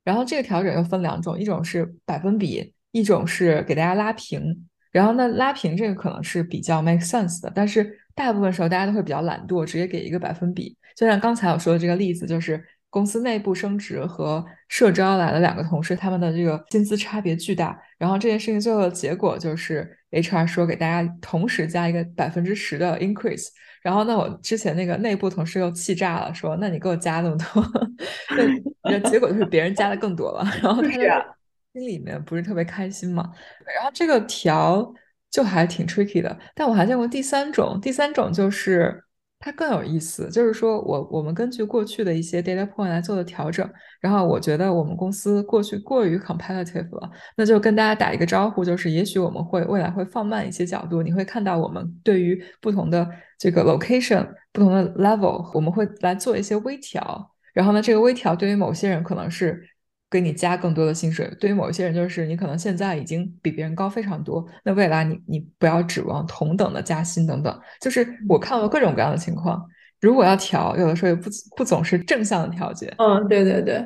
S1: 然后这个调整又分两种，一种是百分比，一种是给大家拉平。然后那拉平这个可能是比较 make sense 的，但是大部分时候大家都会比较懒惰，直接给一个百分比。就像刚才我说的这个例子，就是公司内部升职和社招来的两个同事，他们的这个薪资差别巨大。然后这件事情最后的结果就是 HR 说给大家同时加一个百分之十的 increase。然后那我之前那个内部同事又气炸了，说那你给我加那么多，那结果就是别人加的更多了。然后他就。心里面不是特别开心嘛，然后这个调就还挺 tricky 的。但我还见过第三种，第三种就是它更有意思，就是说我我们根据过去的一些 data point 来做的调整，然后我觉得我们公司过去过于 competitive 了，那就跟大家打一个招呼，就是也许我们会未来会放慢一些角度，你会看到我们对于不同的这个 location、不同的 level，我们会来做一些微调。然后呢，这个微调对于某些人可能是。给你加更多的薪水，对于某一些人，就是你可能现在已经比别人高非常多，那未来你你不要指望同等的加薪等等。就是我看到各种各样的情况，如果要调，有的时候也不不总是正向的调节。
S2: 嗯，对对对，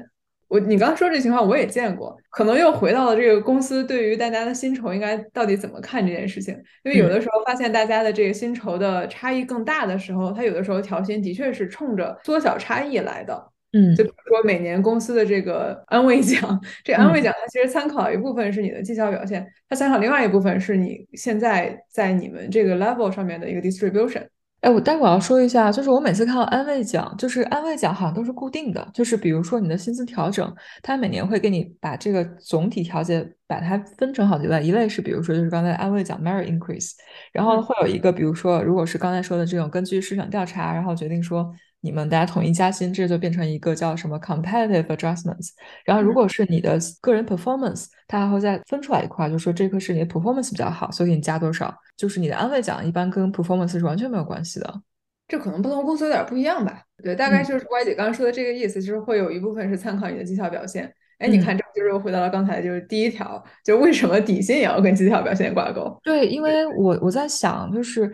S2: 我你刚刚说这情况我也见过，可能又回到了这个公司对于大家的薪酬应该到底怎么看这件事情。因为有的时候发现大家的这个薪酬的差异更大的时候，他有的时候调薪的确是冲着缩小差异来的。
S1: 嗯，
S2: 就比如说每年公司的这个 <laughs> 安慰奖，这安慰奖它其实参考一部分是你的绩效表现，它参考另外一部分是你现在在你们这个 level 上面的一个 distribution。
S1: 哎，我待会儿要说一下，就是我每次看到安慰奖，就是安慰奖好像都是固定的，就是比如说你的薪资调整，它每年会给你把这个总体调节把它分成好几类，一类是比如说就是刚才安慰奖 merit increase，然后会有一个比如说如果是刚才说的这种根据市场调查，然后决定说。你们大家统一加薪，这就变成一个叫什么 competitive adjustments。然后，如果是你的个人 performance，它还会再分出来一块，就说这个是你的 performance 比较好，所以给你加多少。就是你的安慰奖一般跟 performance 是完全没有关系的。
S2: 这可能不同公司有点不一样吧？对，大概就是歪姐刚刚说的这个意思，就是会有一部分是参考你的绩效表现。哎，你看，这就是又回到了刚才就是第一条，就为什么底薪也要跟绩效表现挂钩？
S1: 对，因为我我在想，就是。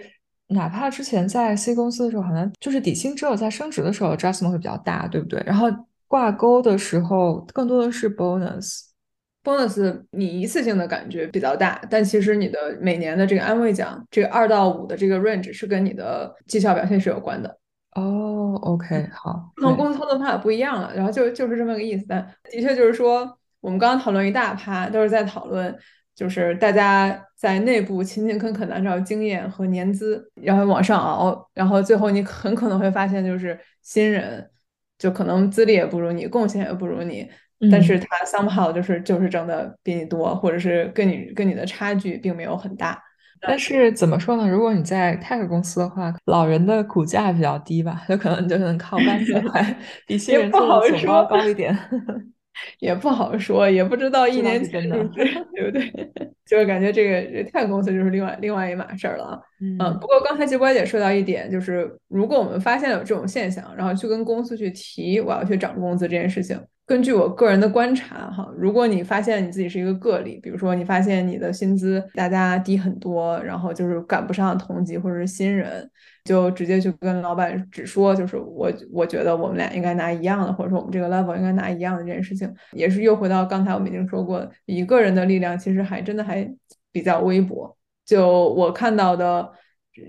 S1: 哪怕之前在 C 公司的时候，好像就是底薪只有在升职的时候 adjustment 会比较大，对不对？然后挂钩的时候更多的是 bonus，bonus
S2: 你一次性的感觉比较大，但其实你的每年的这个安慰奖，这个二到五的这个 range 是跟你的绩效表现是有关的。
S1: 哦，OK，好，
S2: 不同公司操作方法不一样了，然后就就是这么个意思。但的确就是说，我们刚刚讨论一大趴，都是在讨论。就是大家在内部勤勤恳恳的按照经验和年资，然后往上熬，然后最后你很可能会发现，就是新人就可能资历也不如你，贡献也不如你，但是他 somehow 就是就是挣的比你多，或者是跟你跟你的差距并没有很大。
S1: 但是怎么说呢？如果你在 tech 公司的话，老人的骨架比较低吧，有可能就能靠搬起来，比新人做的总高高一点。<laughs>
S2: 也不好说，也不知道一年前的，<laughs> 对不对？<laughs> 就是感觉这个泰公司就是另外另外一码事儿了啊。嗯，不过刚才吉乖姐说到一点，就是如果我们发现有这种现象，然后去跟公司去提我要去涨工资这件事情。根据我个人的观察，哈，如果你发现你自己是一个个例，比如说你发现你的薪资大家低很多，然后就是赶不上同级或者是新人，就直接去跟老板只说，就是我我觉得我们俩应该拿一样的，或者说我们这个 level 应该拿一样的这件事情，也是又回到刚才我们已经说过，一个人的力量其实还真的还比较微薄。就我看到的，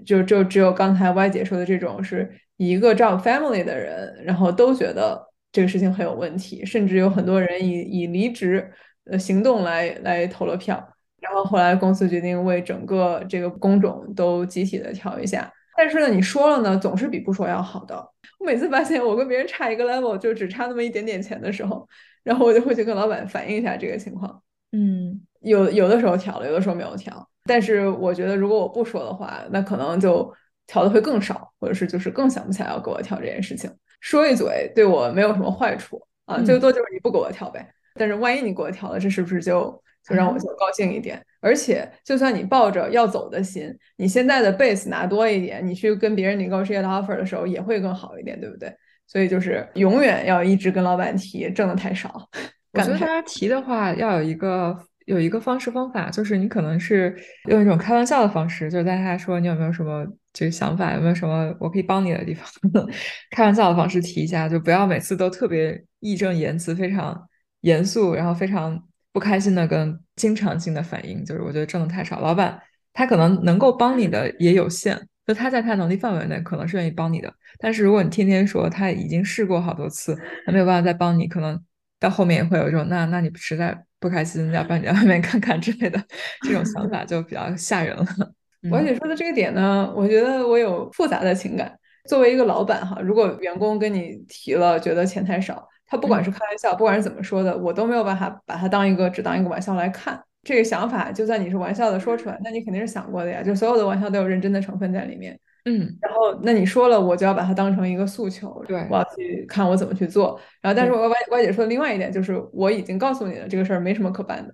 S2: 就就只有刚才 Y 姐说的这种，是一个 job family 的人，然后都觉得。这个事情很有问题，甚至有很多人以以离职的行动来来投了票，然后后来公司决定为整个这个工种都集体的调一下。但是呢，你说了呢，总是比不说要好的。我每次发现我跟别人差一个 level，就只差那么一点点钱的时候，然后我就会去跟老板反映一下这个情况。
S1: 嗯，
S2: 有有的时候调了，有的时候没有调。但是我觉得，如果我不说的话，那可能就调的会更少，或者是就是更想不起来要给我调这件事情。说一嘴对我没有什么坏处啊，最多就是你不给我调呗。但是万一你给我调了，这是不是就就让我就高兴一点？而且就算你抱着要走的心，你现在的 base 拿多一点，你去跟别人 negotiate offer 的时候也会更好一点，对不对？所以就是永远要一直跟老板提挣的太少。<laughs>
S1: 我觉得大家提的话要有一个有一个方式方法，就是你可能是用一种开玩笑的方式，就是大家说你有没有什么。这个想法有没有什么我可以帮你的地方？<laughs> 开玩笑的方式提一下，就不要每次都特别义正言辞、非常严肃，然后非常不开心的跟经常性的反应。就是我觉得挣的太少，老板他可能能够帮你的也有限，就他在他能力范围内可能是愿意帮你的。但是如果你天天说他已经试过好多次，他没有办法再帮你，可能到后面也会有一种那那你实在不开心，要不然你在外面看看之类的这种想法，就比较吓人了。<laughs>
S2: 我姐说的这个点呢，我觉得我有复杂的情感。作为一个老板哈，如果员工跟你提了觉得钱太少，他不管是开玩笑，不管是怎么说的，我都没有办法把他当一个只当一个玩笑来看。这个想法，就算你是玩笑的说出来，那你肯定是想过的呀。就所有的玩笑都有认真的成分在里面。
S1: 嗯，
S2: 然后那你说了，我就要把它当成一个诉求，
S1: 对，
S2: 我要去看我怎么去做。然后，但是我歪歪姐说的另外一点就是，我已经告诉你了，这个事儿没什么可办的。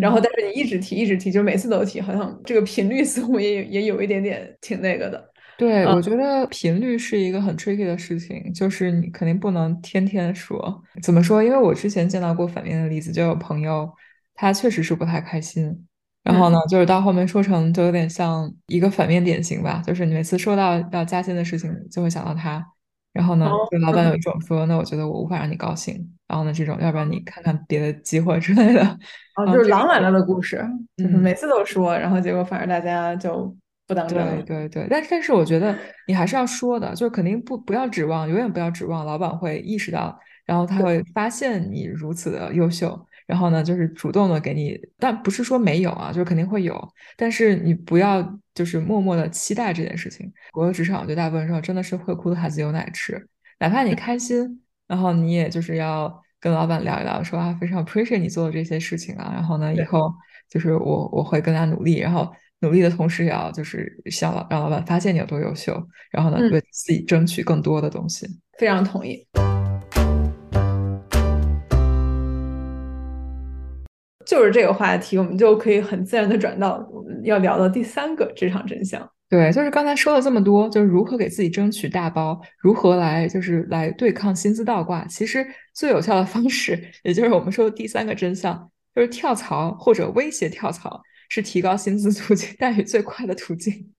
S2: 然后，但是你一直提，一直提，就每次都提，好像这个频率 <laughs> 似乎也也有一点点挺那个的。
S1: 对，我觉得频率是一个很 tricky 的事情，就是你肯定不能天天说。怎么说？因为我之前见到过反面的例子，就有朋友他确实是不太开心，然后呢，就是到后面说成就有点像一个反面典型吧，就是你每次说到要加薪的事情，就会想到他，然后呢，就老板有一种说，那我觉得我无法让你高兴，然后呢，这种要不然你看看别的机会之类的。<laughs>
S2: 啊，就是狼来了的故事，就是每次都说，然后结果反而大家就不当真。
S1: 对对对，但但是我觉得你还是要说的，就是肯定不不要指望，永远不要指望老板会意识到，然后他会发现你如此的优秀。然后呢，就是主动的给你，但不是说没有啊，就是肯定会有，但是你不要就是默默的期待这件事情。国有职场，对大部分时候真的是会哭的孩子有奶吃，哪怕你开心，然后你也就是要跟老板聊一聊，说啊非常 appreciate 你做的这些事情啊，然后呢以后就是我我会更加努力，然后努力的同时也要就是想让老板发现你有多优秀，然后呢为自己争取更多的东西。
S2: 非常同意。就是这个话题，我们就可以很自然的转到我们要聊的第三个职场真相。
S1: 对，就是刚才说了这么多，就是如何给自己争取大包，如何来就是来对抗薪资倒挂。其实最有效的方式，也就是我们说的第三个真相，就是跳槽或者威胁跳槽，是提高薪资途径待遇最快的途径。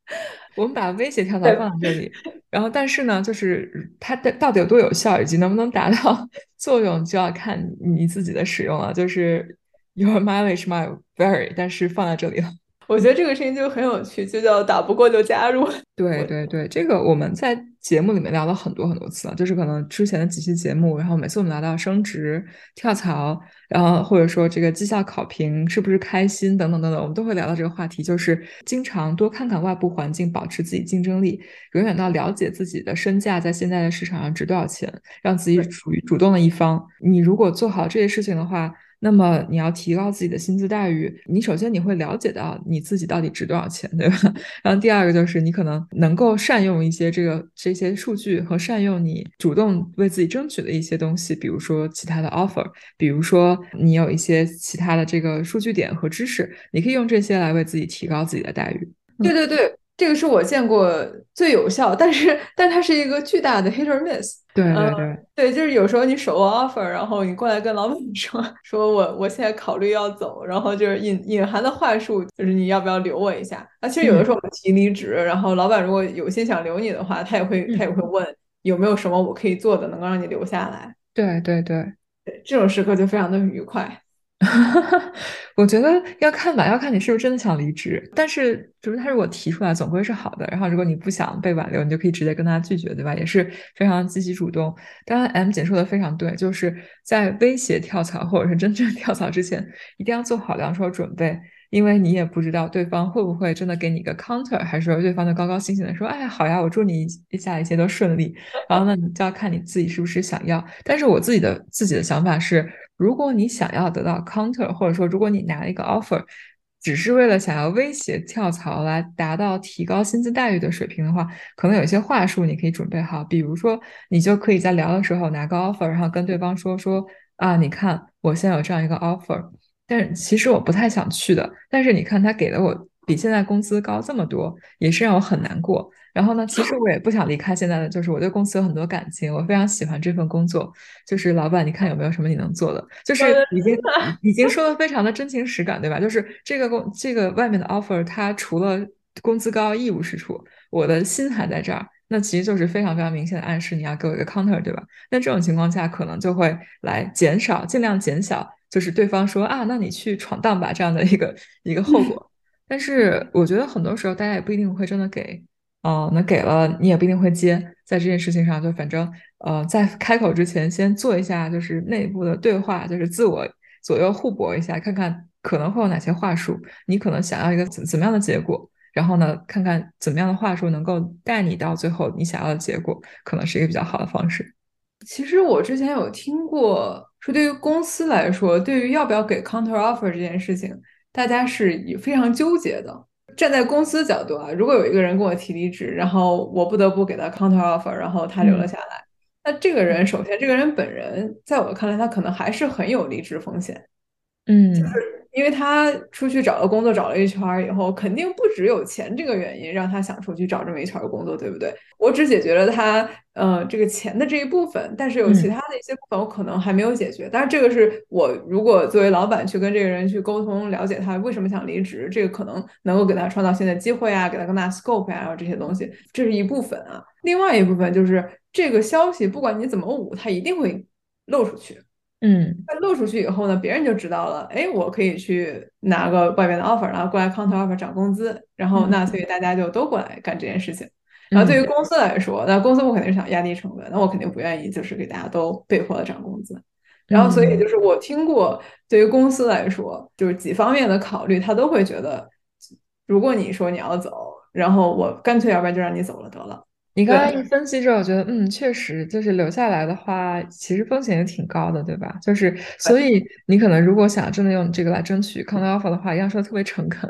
S1: <laughs> 我们把威胁跳槽放在这里，然后但是呢，就是它的到底有多有效，以及能不能达到 <laughs> 作用，就要看你自己的使用了。就是。Your mileage might vary，但是放在这里了。<laughs>
S2: 我觉得这个事情就很有趣，就叫打不过就加入。<laughs>
S1: 对对对，这个我们在节目里面聊了很多很多次了，就是可能之前的几期节目，然后每次我们聊到升职、跳槽，然后或者说这个绩效考评是不是开心等等等等，我们都会聊到这个话题，就是经常多看看外部环境，保持自己竞争力，永远到了解自己的身价在现在的市场上值多少钱，让自己处于主动的一方。你如果做好这些事情的话。那么你要提高自己的薪资待遇，你首先你会了解到你自己到底值多少钱，对吧？<laughs> 然后第二个就是你可能能够善用一些这个这些数据和善用你主动为自己争取的一些东西，比如说其他的 offer，比如说你有一些其他的这个数据点和知识，你可以用这些来为自己提高自己的待遇。
S2: 对对对。这个是我见过最有效，但是但它是一个巨大的 hit or miss。
S1: 对对对，
S2: 对，就是有时候你手握 offer，然后你过来跟老板说，<laughs> 说我我现在考虑要走，然后就是隐隐含的话术就是你要不要留我一下？那其实有的时候我们提离职，然后老板如果有心想留你的话，他也会他也会问有没有什么我可以做的能够让你留下来。
S1: 对对对，
S2: 对，这种时刻就非常的愉快。<laughs>
S1: 我觉得要看吧，要看你是不是真的想离职。但是，就是他如果提出来，总归是好的。然后，如果你不想被挽留，你就可以直接跟他拒绝，对吧？也是非常积极主动。当然，M 姐说的非常对，就是在威胁跳槽或者是真正跳槽之前，一定要做好两手准备。因为你也不知道对方会不会真的给你一个 counter，还是说对方就高高兴兴的说，哎，好呀，我祝你一下一切都顺利。然后呢，你就要看你自己是不是想要。但是我自己的自己的想法是，如果你想要得到 counter，或者说如果你拿了一个 offer，只是为了想要威胁跳槽来达到提高薪资待遇的水平的话，可能有一些话术你可以准备好。比如说，你就可以在聊的时候拿个 offer，然后跟对方说说啊，你看我现在有这样一个 offer。但其实我不太想去的，但是你看他给的我比现在工资高这么多，也是让我很难过。然后呢，其实我也不想离开现在的，就是我对公司有很多感情，我非常喜欢这份工作。就是老板，你看有没有什么你能做的？就是已经 <laughs> 已经说的非常的真情实感，对吧？就是这个工这个外面的 offer，它除了工资高一无是处，我的心还在这儿，那其实就是非常非常明显的暗示你要给我一个 counter，对吧？那这种情况下，可能就会来减少，尽量减小。就是对方说啊，那你去闯荡吧，这样的一个一个后果。但是我觉得很多时候大家也不一定会真的给，哦，那给了你也不一定会接。在这件事情上，就反正呃，在开口之前先做一下就是内部的对话，就是自我左右互搏一下，看看可能会有哪些话术，你可能想要一个怎怎么样的结果，然后呢，看看怎么样的话术能够带你到最后你想要的结果，可能是一个比较好的方式。
S2: 其实我之前有听过。说对于公司来说，对于要不要给 counter offer 这件事情，大家是非常纠结的。站在公司角度啊，如果有一个人跟我提离职，然后我不得不给他 counter offer，然后他留了下来，那这个人首先，这个人本人在我看来，他可能还是很有离职风险。
S1: 嗯，
S2: 就是因为他出去找了工作，找了一圈儿以后，肯定不只有钱这个原因让他想出去找这么一圈儿工作，对不对？我只解决了他呃这个钱的这一部分，但是有其他的一些部分我可能还没有解决。但是这个是我如果作为老板去跟这个人去沟通，了解他为什么想离职，这个可能能够给他创造新的机会啊，给他更大 scope 啊，然后这些东西，这是一部分啊。另外一部分就是这个消息，不管你怎么捂，他一定会漏出去。
S1: 嗯，
S2: 那露出去以后呢，别人就知道了，哎，我可以去拿个外边的 offer，然后过来 counter offer 涨工资，然后那所以大家就都过来干这件事情。然后对于公司来说，那公司我肯定是想压低成本，那我肯定不愿意就是给大家都被迫的涨工资。然后所以就是我听过，对于公司来说，就是几方面的考虑，他都会觉得，如果你说你要走，然后我干脆要不然就让你走了得了。
S1: 你刚才一分析之后，我觉得嗯，确实就是留下来的话，其实风险也挺高的，对吧？就是所以你可能如果想真的用这个来争取 counter offer 的话，要说特别诚恳。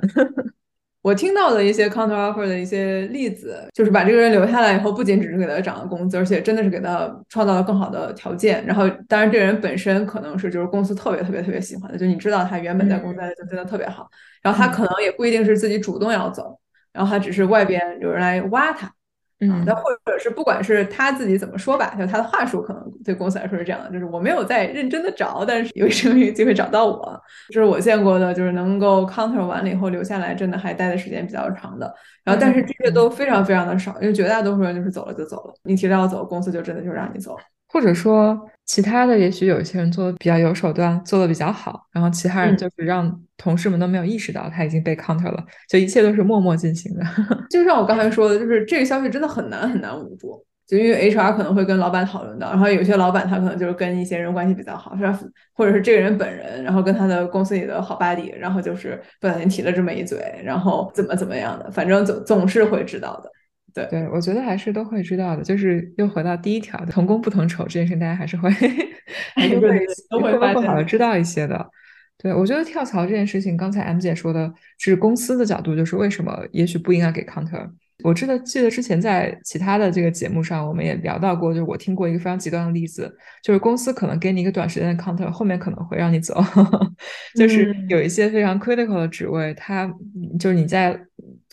S1: <laughs>
S2: 我听到的一些 counter offer 的一些例子，就是把这个人留下来以后，不仅只是给他涨了工资，而且真的是给他创造了更好的条件。然后，当然这个人本身可能是就是公司特别特别特别喜欢的，就你知道他原本在公司就真的特别好，然后他可能也不一定是自己主动要走，然后他只是外边有人来挖他。
S1: 嗯，
S2: 那或者是不管是他自己怎么说吧，就他的话术可能对公司来说是这样的，就是我没有在认真的找，但是有生 <laughs> 有机会找到我，这是我见过的，就是能够 counter 完了以后留下来，真的还待的时间比较长的。然后，但是这些都非常非常的少，因为绝大多数人就是走了就走了，你提到要走，公司就真的就让你走。
S1: 或者说，其他的也许有一些人做的比较有手段，做的比较好，然后其他人就是让同事们都没有意识到他已经被 counter 了，就一切都是默默进行的。<laughs>
S2: 就像我刚才说的，就是这个消息真的很难很难捂住，就因为 HR 可能会跟老板讨论到，然后有些老板他可能就是跟一些人关系比较好，是吧？或者是这个人本人，然后跟他的公司里的好 buddy，然后就是不小心提了这么一嘴，然后怎么怎么样的，反正总总是会知道的。对
S1: 对，我觉得还是都会知道的。就是又回到第一条，同工不同酬这件事，大家还是会 <laughs> 还是会
S2: 都会
S1: 会好的知道一些的。对我觉得跳槽这件事情，刚才 M 姐说的是公司的角度，就是为什么也许不应该给 counter。我记得记得之前在其他的这个节目上，我们也聊到过，就是我听过一个非常极端的例子，就是公司可能给你一个短时间的 counter，后面可能会让你走，<laughs> 就是有一些非常 critical 的职位，它就是你在。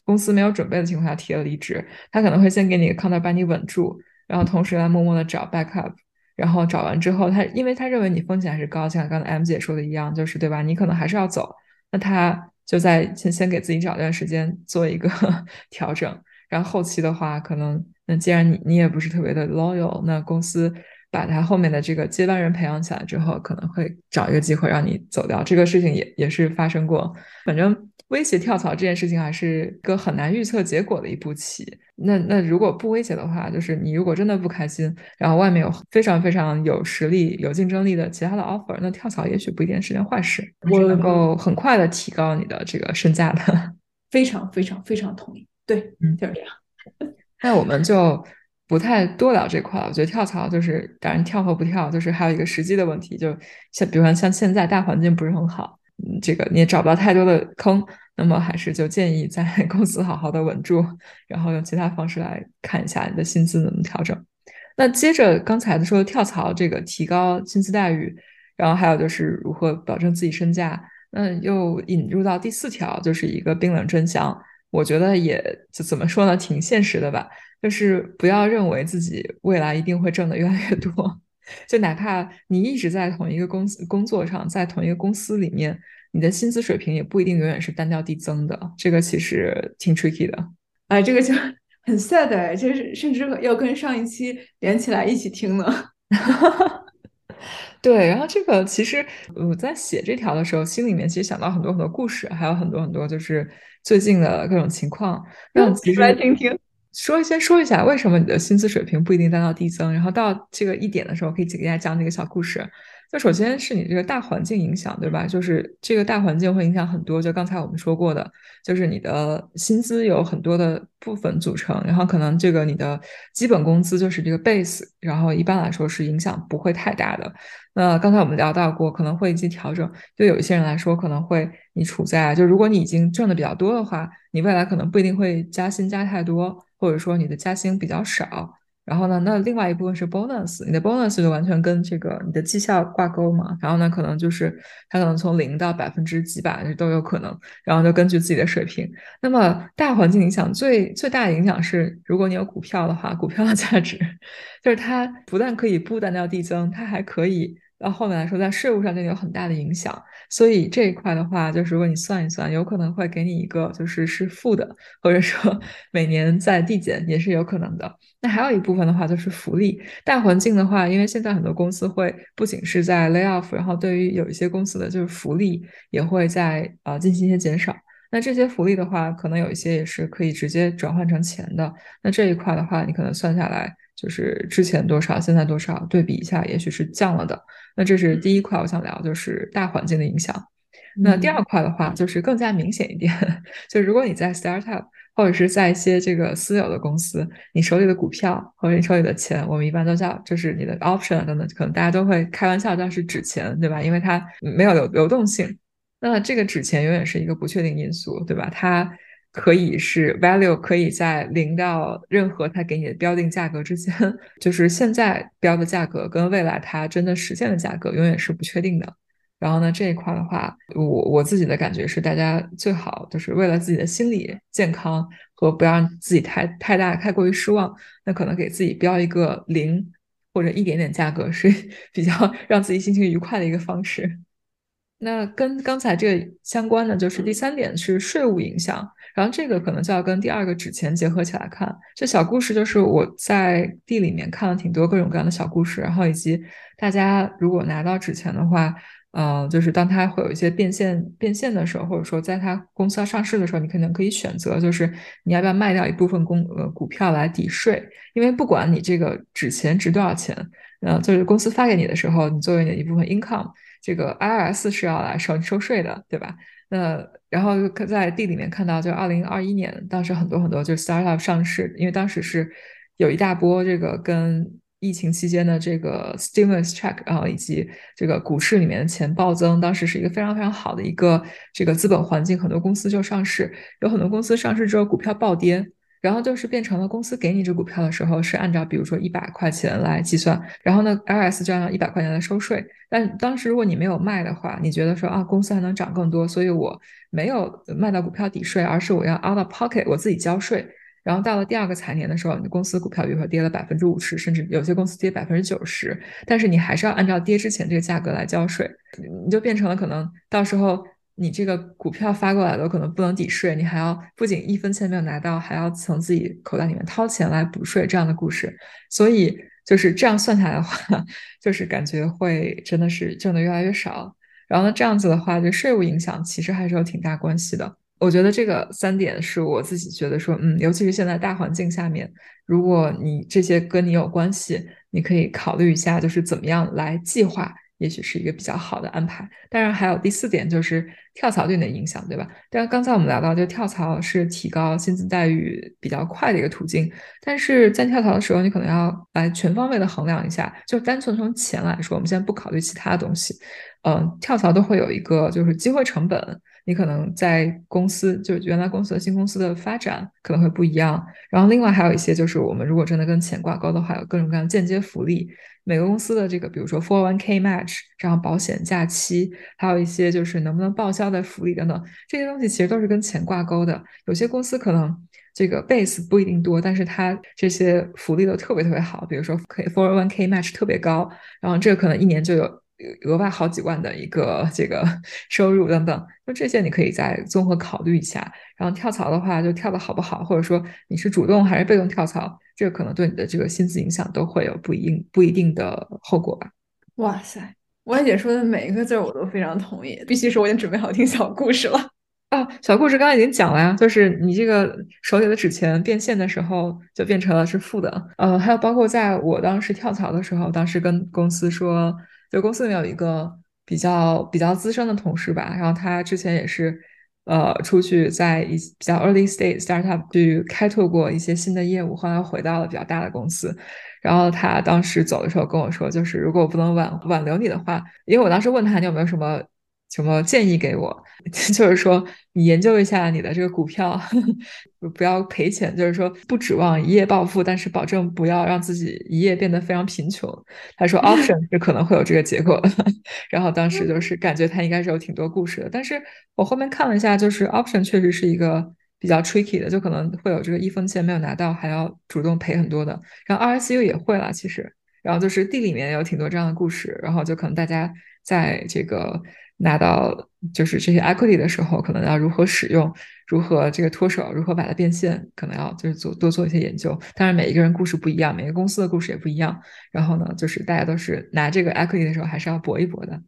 S1: 公司没有准备的情况下提了离职，他可能会先给你个 counter 把你稳住，然后同时来默默的找 backup，然后找完之后，他因为他认为你风险还是高，像刚才 M 姐说的一样，就是对吧？你可能还是要走，那他就在先先给自己找一段时间做一个 <laughs> 调整，然后后期的话，可能那既然你你也不是特别的 loyal，那公司把他后面的这个接班人培养起来之后，可能会找一个机会让你走掉，这个事情也也是发生过，反正。威胁跳槽这件事情还是个很难预测结果的一步棋。那那如果不威胁的话，就是你如果真的不开心，然后外面有非常非常有实力、有竞争力的其他的 offer，那跳槽也许不一定是件坏事。我能够很快的提高你的这个身价的。<laughs>
S2: 非常非常非常同意。对，嗯，就是这样。
S1: 那我们就不太多聊这块了。我觉得跳槽就是，当然跳和不跳，就是还有一个实际的问题。就像比如像现在大环境不是很好。嗯这个你也找不到太多的坑，那么还是就建议在 <laughs> 公司好好的稳住，然后用其他方式来看一下你的薪资怎么调整。那接着刚才的说跳槽这个提高薪资待遇，然后还有就是如何保证自己身价，那又引入到第四条，就是一个冰冷真相。我觉得也就怎么说呢，挺现实的吧，就是不要认为自己未来一定会挣的越来越多。<laughs> 就哪怕你一直在同一个公司工作上，在同一个公司里面，你的薪资水平也不一定永远是单调递增的。这个其实挺 tricky 的。
S2: 哎，这个就 <laughs> 很 sad 哎，就是甚至要跟上一期连起来一起听呢。<laughs>
S1: 对，然后这个其实我在写这条的时候，心里面其实想到很多很多故事，还有很多很多就是最近的各种情况，让其实
S2: 来听听。
S1: 说先说一下为什么你的薪资水平不一定单到递增，然后到这个一点的时候，可以给大家讲几个小故事。就首先是你这个大环境影响，对吧？就是这个大环境会影响很多。就刚才我们说过的，就是你的薪资有很多的部分组成，然后可能这个你的基本工资就是这个 base，然后一般来说是影响不会太大的。那刚才我们聊到过，可能会一些调整。对有一些人来说，可能会你处在就如果你已经挣的比较多的话，你未来可能不一定会加薪加太多。或者说你的加薪比较少，然后呢，那另外一部分是 bonus，你的 bonus 就完全跟这个你的绩效挂钩嘛。然后呢，可能就是它可能从零到百分之几百都有可能。然后就根据自己的水平。那么大环境影响最最大的影响是，如果你有股票的话，股票的价值就是它不但可以不单调递增，它还可以。到后面来说，在税务上就有很大的影响，所以这一块的话，就是如果你算一算，有可能会给你一个就是是负的，或者说每年在递减也是有可能的。那还有一部分的话就是福利，大环境的话，因为现在很多公司会不仅是在 lay off，然后对于有一些公司的就是福利也会在呃进行一些减少。那这些福利的话，可能有一些也是可以直接转换成钱的。那这一块的话，你可能算下来。就是之前多少，现在多少，对比一下，也许是降了的。那这是第一块，我想聊就是大环境的影响。那第二块的话，就是更加明显一点，<laughs> 就如果你在 startup 或者是在一些这个私有的公司，你手里的股票或者你手里的钱，我们一般都叫就是你的 option 等等，可能大家都会开玩笑叫是纸钱，对吧？因为它没有流流动性。那这个纸钱永远是一个不确定因素，对吧？它。可以是 value 可以在零到任何它给你的标定价格之间，就是现在标的价格跟未来它真的实现的价格永远是不确定的。然后呢，这一块的话，我我自己的感觉是，大家最好就是为了自己的心理健康和不让自己太太大太过于失望，那可能给自己标一个零或者一点点价格是 <laughs> 比较让自己心情愉快的一个方式。那跟刚才这个相关的就是第三点是税务影响。然后这个可能就要跟第二个纸钱结合起来看。这小故事就是我在地里面看了挺多各种各样的小故事，然后以及大家如果拿到纸钱的话，呃，就是当它会有一些变现变现的时候，或者说在它公司要上市的时候，你可能可以选择，就是你要不要卖掉一部分公呃股票来抵税，因为不管你这个纸钱值多少钱，呃，就是公司发给你的时候，你作为你的一部分 income，这个 IRS 是要来收收税的，对吧？那然后在地里面看到，就二零二一年，当时很多很多就 startup 上市，因为当时是有一大波这个跟疫情期间的这个 stimulus check，然后以及这个股市里面的钱暴增，当时是一个非常非常好的一个这个资本环境，很多公司就上市，有很多公司上市之后股票暴跌。然后就是变成了公司给你这股票的时候是按照比如说一百块钱来计算，然后呢，IRS 就按照一百块钱来收税。但当时如果你没有卖的话，你觉得说啊公司还能涨更多，所以我没有卖到股票抵税，而是我要 out of pocket 我自己交税。然后到了第二个财年的时候，你公司股票比如说跌了百分之五十，甚至有些公司跌百分之九十，但是你还是要按照跌之前这个价格来交税，你就变成了可能到时候。你这个股票发过来的可能不能抵税，你还要不仅一分钱没有拿到，还要从自己口袋里面掏钱来补税，这样的故事。所以就是这样算下来的话，<laughs> 就是感觉会真的是挣的越来越少。然后呢，这样子的话，对税务影响其实还是有挺大关系的。我觉得这个三点是我自己觉得说，嗯，尤其是现在大环境下面，如果你这些跟你有关系，你可以考虑一下，就是怎么样来计划。也许是一个比较好的安排，当然还有第四点就是跳槽对你的影响，对吧？但刚才我们聊到，就跳槽是提高薪资待遇比较快的一个途径，但是在跳槽的时候，你可能要来全方位的衡量一下，就单纯从钱来说，我们先不考虑其他的东西，嗯，跳槽都会有一个就是机会成本，你可能在公司就是原来公司和新公司的发展可能会不一样，然后另外还有一些就是我们如果真的跟钱挂钩的话，有各种各样间接福利。每个公司的这个，比如说 401k match 这样保险、假期，还有一些就是能不能报销的福利等等，这些东西其实都是跟钱挂钩的。有些公司可能这个 base 不一定多，但是它这些福利都特别特别好，比如说可以 401k match 特别高，然后这个可能一年就有。额外好几万的一个这个收入等等，就这些你可以再综合考虑一下。然后跳槽的话，就跳的好不好，或者说你是主动还是被动跳槽，这个可能对你的这个薪资影响都会有不一定不一定的后果吧。
S2: 哇塞，我姐说的每一个字我都非常同意。必须说，我已经准备好听小故事了啊！<laughs>
S1: 小故事刚刚已经讲了呀，就是你这个手里的纸钱变现的时候就变成了是负的。呃，还有包括在我当时跳槽的时候，当时跟公司说。就公司里面有一个比较比较资深的同事吧，然后他之前也是，呃，出去在一比较 early stage startup 去开拓过一些新的业务，后来回到了比较大的公司。然后他当时走的时候跟我说，就是如果我不能挽挽留你的话，因为我当时问他你有没有什么。什么建议给我？<laughs> 就是说，你研究一下你的这个股票，<laughs> 不要赔钱。就是说，不指望一夜暴富，但是保证不要让自己一夜变得非常贫穷。他说，<laughs> option 是可能会有这个结果的。然后当时就是感觉他应该是有挺多故事的。但是我后面看了一下，就是 option 确实是一个比较 tricky 的，就可能会有这个一分钱没有拿到，还要主动赔很多的。然后 RSU 也会了，其实。然后就是地里面有挺多这样的故事，然后就可能大家在这个拿到就是这些 equity 的时候，可能要如何使用，如何这个脱手，如何把它变现，可能要就是做多做一些研究。当然每一个人故事不一样，每个公司的故事也不一样。然后呢，就是大家都是拿这个 equity 的时候，还是要搏一搏的。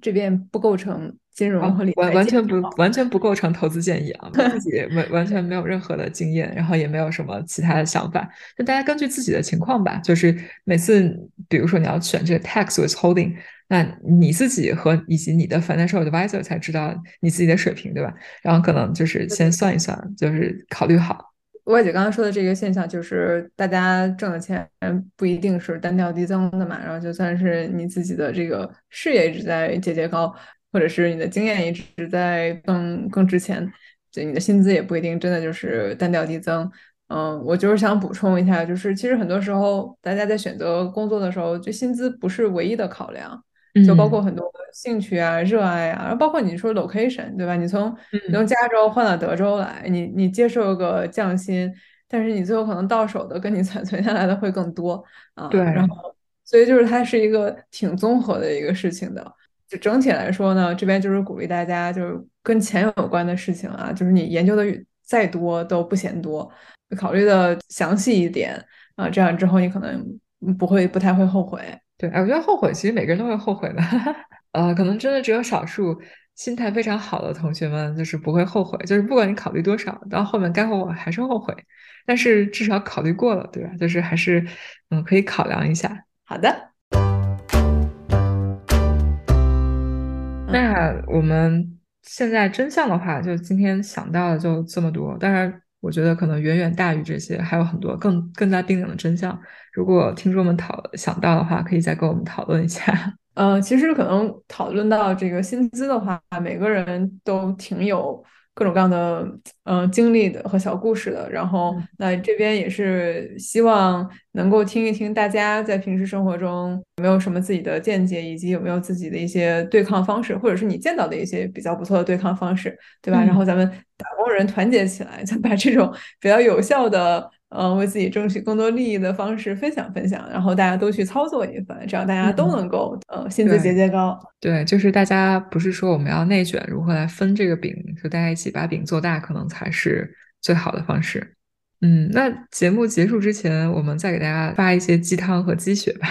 S2: 这边不构成金融和理财，
S1: 完完全不完全不构成投资建议啊！自己完完全没有任何的经验，然后也没有什么其他的想法，就大家根据自己的情况吧。就是每次，比如说你要选这个 tax withholding，那你自己和以及你的 financial advisor 才知道你自己的水平，对吧？然后可能就是先算一算，就是考虑好。
S2: 外姐刚刚说的这个现象，就是大家挣的钱不一定是单调递增的嘛。然后就算是你自己的这个事业一直在节节高，或者是你的经验一直在更更值钱，就你的薪资也不一定真的就是单调递增。嗯，我就是想补充一下，就是其实很多时候大家在选择工作的时候，就薪资不是唯一的考量。就包括很多兴趣啊、热爱啊，然后包括你说 location 对吧？你从从加州换到德州来，你你接受个降薪，但是你最后可能到手的跟你存存下来的会更多啊。
S1: 对，
S2: 然后所以就是它是一个挺综合的一个事情的。就整体来说呢，这边就是鼓励大家，就是跟钱有关的事情啊，就是你研究的再多都不嫌多，考虑的详细一点啊，这样之后你可能不会不太会后悔。
S1: 对，哎，我觉得后悔，其实每个人都会后悔的，<laughs> 呃，可能真的只有少数心态非常好的同学们，就是不会后悔，就是不管你考虑多少，到后面该后悔还是后悔，但是至少考虑过了，对吧？就是还是，嗯，可以考量一下。
S2: 好的，
S1: 那我们现在真相的话，就今天想到的就这么多，当然。我觉得可能远远大于这些，还有很多更更加冰冷的真相。如果听众们讨想到的话，可以再跟我们讨论一下。
S2: 呃，其实可能讨论到这个薪资的话，每个人都挺有。各种各样的嗯经历的和小故事的，然后那这边也是希望能够听一听大家在平时生活中有没有什么自己的见解，以及有没有自己的一些对抗方式，或者是你见到的一些比较不错的对抗方式，对吧？然后咱们打工人团结起来，咱把这种比较有效的。嗯，为自己争取更多利益的方式分享分享，然后大家都去操作一番，这样大家都能够呃薪资节节高。
S1: 对，就是大家不是说我们要内卷，如何来分这个饼，就大家一起把饼做大，可能才是最好的方式。嗯，那节目结束之前，我们再给大家发一些鸡汤和鸡血吧，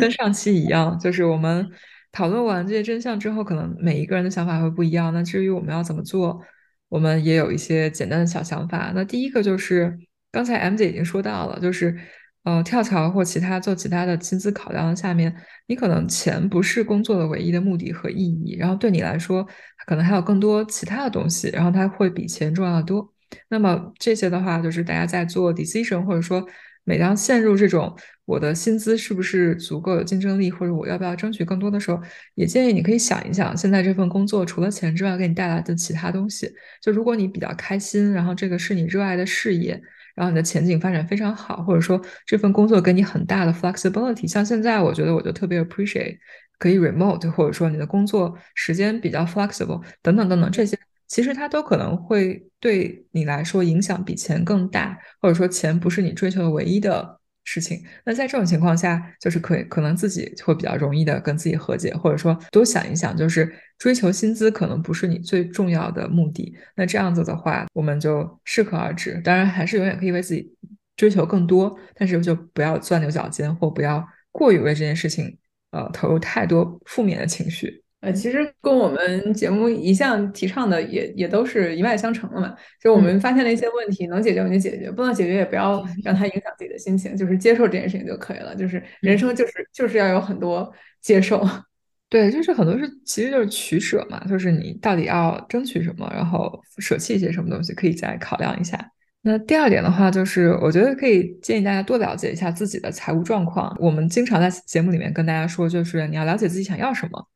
S1: 跟上期一样，就是我们讨论完这些真相之后，可能每一个人的想法会不一样。那至于我们要怎么做，我们也有一些简单的小想法。那第一个就是。刚才 M 姐已经说到了，就是，呃，跳槽或其他做其他的薪资考量下面，你可能钱不是工作的唯一的目的和意义，然后对你来说，可能还有更多其他的东西，然后它会比钱重要的多。那么这些的话，就是大家在做 decision，或者说每当陷入这种我的薪资是不是足够有竞争力，或者我要不要争取更多的时候，也建议你可以想一想，现在这份工作除了钱之外，给你带来的其他东西。就如果你比较开心，然后这个是你热爱的事业。然后你的前景发展非常好，或者说这份工作给你很大的 flexibility，像现在我觉得我就特别 appreciate 可以 remote，或者说你的工作时间比较 flexible 等等等等这些，其实它都可能会对你来说影响比钱更大，或者说钱不是你追求的唯一的。事情，那在这种情况下，就是可以可能自己会比较容易的跟自己和解，或者说多想一想，就是追求薪资可能不是你最重要的目的。那这样子的话，我们就适可而止。当然，还是永远可以为自己追求更多，但是就不要钻牛角尖，或不要过于为这件事情呃投入太多负面的情绪。
S2: 呃，其实跟我们节目一向提倡的也也都是一脉相承的嘛。就我们发现了一些问题，能解决就解决，不能解决也不要让它影响自己的心情，就是接受这件事情就可以了。就是人生就是就是要有很多接受。<laughs>
S1: 对，就是很多是其实就是取舍嘛，就是你到底要争取什么，然后舍弃一些什么东西，可以再考量一下。那第二点的话，就是我觉得可以建议大家多了解一下自己的财务状况。我们经常在节目里面跟大家说，就是你要了解自己想要什么。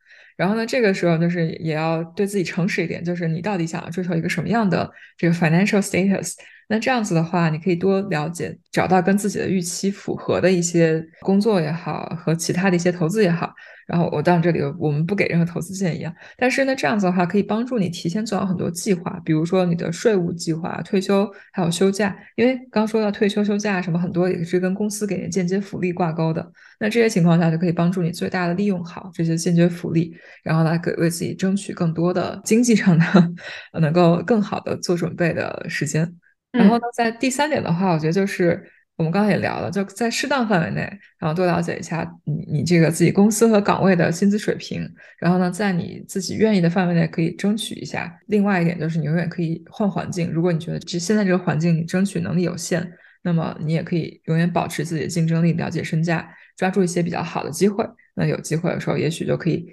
S1: 然后呢，这个时候就是也要对自己诚实一点，就是你到底想要追求一个什么样的这个 financial status？那这样子的话，你可以多了解，找到跟自己的预期符合的一些工作也好，和其他的一些投资也好。然后我当然这里我们不给任何投资建议啊，但是呢，这样子的话可以帮助你提前做好很多计划，比如说你的税务计划、退休还有休假，因为刚说到退休休假什么很多也是跟公司给你间接福利挂钩的，那这些情况下就可以帮助你最大的利用好这些间接福利，然后来给为自己争取更多的经济上的能够更好的做准备的时间。然后呢，在第三点的话，我觉得就是。我们刚才也聊了，就在适当范围内，然后多了解一下你你这个自己公司和岗位的薪资水平。然后呢，在你自己愿意的范围内可以争取一下。另外一点就是，你永远可以换环境。如果你觉得这现在这个环境你争取能力有限，那么你也可以永远保持自己的竞争力，了解身价，抓住一些比较好的机会。那有机会的时候，也许就可以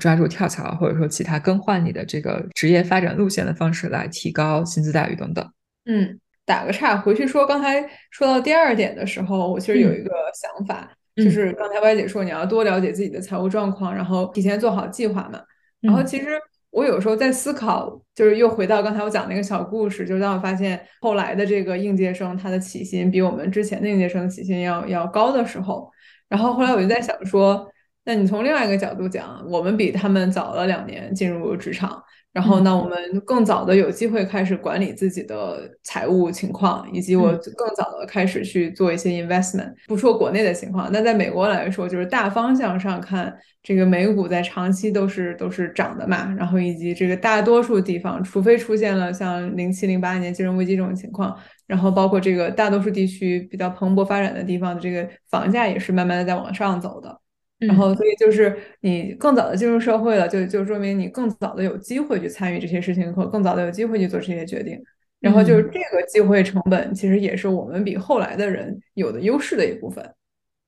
S1: 抓住跳槽，或者说其他更换你的这个职业发展路线的方式来提高薪资待遇等等。
S2: 嗯。打个岔，回去说刚才说到第二点的时候，我其实有一个想法，就是刚才歪姐说你要多了解自己的财务状况，然后提前做好计划嘛。然后其实我有时候在思考，就是又回到刚才我讲那个小故事，就是当我发现后来的这个应届生他的起薪比我们之前的应届生起薪要要高的时候，然后后来我就在想说，那你从另外一个角度讲，我们比他们早了两年进入职场。然后呢，我们更早的有机会开始管理自己的财务情况，以及我更早的开始去做一些 investment。不说国内的情况，那在美国来说，就是大方向上看，这个美股在长期都是都是涨的嘛。然后以及这个大多数地方，除非出现了像零七零八年金融危机这种情况，然后包括这个大多数地区比较蓬勃发展的地方的这个房价也是慢慢的在往上走的。然后，所以就是你更早的进入社会了，就就说明你更早的有机会去参与这些事情，和更早的有机会去做这些决定。然后就是这个机会成本，其实也是我们比后来的人有的优势的一部分。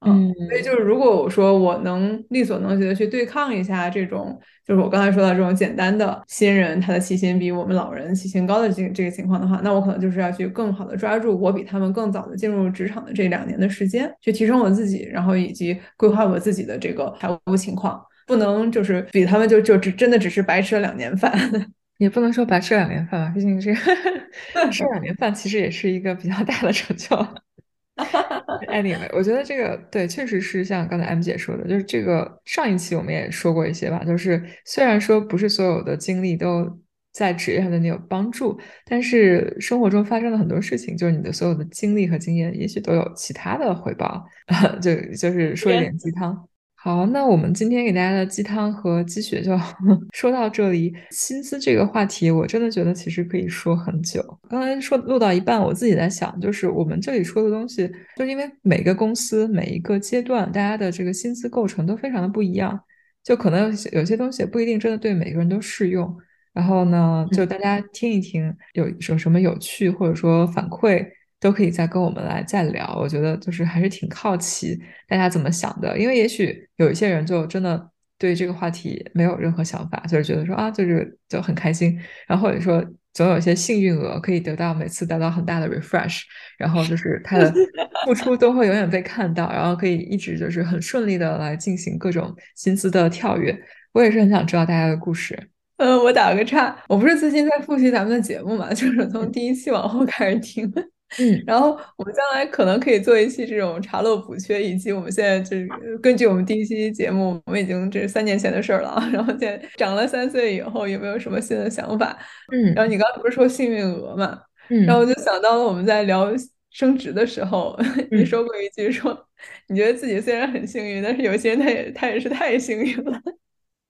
S2: 嗯，所以就是如果我说我能力所能及的去对抗一下这种，就是我刚才说到这种简单的新人他的起薪比我们老人起薪高的这这个情况的话，那我可能就是要去更好的抓住我比他们更早的进入职场的这两年的时间，去提升我自己，然后以及规划我自己的这个财务情况，不能就是比他们就就只真的只是白吃了两年饭，<laughs>
S1: 也不能说白吃两年饭吧，毕竟这个 <laughs> 吃两年饭其实也是一个比较大的成就。Anyway，我觉得这个对，确实是像刚才 M 姐说的，就是这个上一期我们也说过一些吧，就是虽然说不是所有的经历都在职业上对你有帮助，但是生活中发生的很多事情，就是你的所有的经历和经验，也许都有其他的回报，<laughs> 就就是说一点鸡汤。好，那我们今天给大家的鸡汤和鸡血就 <laughs> 说到这里。薪资这个话题，我真的觉得其实可以说很久。刚才说录到一半，我自己在想，就是我们这里说的东西，就是因为每个公司每一个阶段，大家的这个薪资构成都非常的不一样，就可能有些东西不一定真的对每个人都适用。然后呢，就大家听一听，有有什么有趣或者说反馈。都可以再跟我们来再聊，我觉得就是还是挺好奇大家怎么想的，因为也许有一些人就真的对这个话题没有任何想法，就是觉得说啊，就是就很开心，然后或者说总有一些幸运额可以得到每次得到很大的 refresh，然后就是他的付出都会永远被看到，然后可以一直就是很顺利的来进行各种薪资的跳跃。我也是很想知道大家的故事。<laughs>
S2: 嗯，我打个岔，我不是最近在复习咱们的节目嘛，就是从第一期往后开始听。
S1: 嗯，
S2: 然后我们将来可能可以做一期这种查漏补缺，以及我们现在就是根据我们第一期节目，我们已经这是三年前的事儿了。然后现在长了三岁以后，有没有什么新的想法？
S1: 嗯，
S2: 然后你刚才不是说幸运额嘛？
S1: 嗯，
S2: 然后我就想到了我们在聊升职的时候，<laughs> 你说过一句说，你觉得自己虽然很幸运，但是有些人他也他也是太幸运了。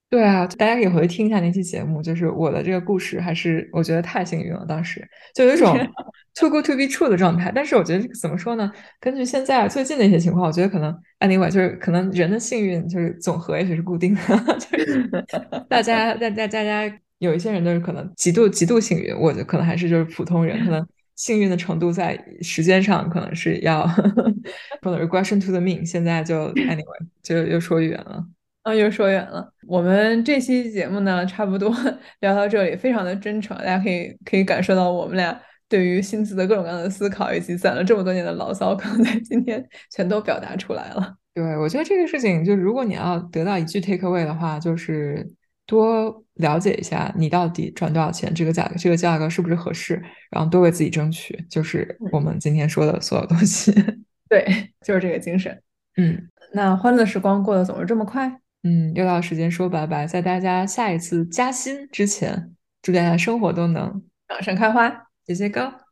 S1: 对啊，大家可以回去听一下那期节目，就是我的这个故事，还是我觉得太幸运了。当时就有一种 <laughs> too good to be true 的状态。但是我觉得怎么说呢？根据现在最近的一些情况，我觉得可能 anyway 就是可能人的幸运就是总和也许是固定的，<laughs> 就是 <laughs> 大家大家大家有一些人都是可能极度极度幸运，我觉得可能还是就是普通人，可能幸运的程度在时间上可能是要说的 regression to the mean。现在就 anyway 就又说远了。
S2: 啊，又说远了。我们这期节目呢，差不多 <laughs> 聊到这里，非常的真诚，大家可以可以感受到我们俩对于薪资的各种各样的思考，以及攒了这么多年的牢骚，可能在今天全都表达出来了。
S1: 对，我觉得这个事情，就如果你要得到一句 take away 的话，就是多了解一下你到底赚多少钱，这个价这个价格是不是合适，然后多为自己争取，就是我们今天说的所有东西。<laughs>
S2: 对，就是这个精神。
S1: 嗯，
S2: 那欢乐时光过得总是这么快。
S1: 嗯，又到时间说拜拜，在大家下一次加薪之前，祝大家生活都能
S2: 马上开花，
S1: 节节高。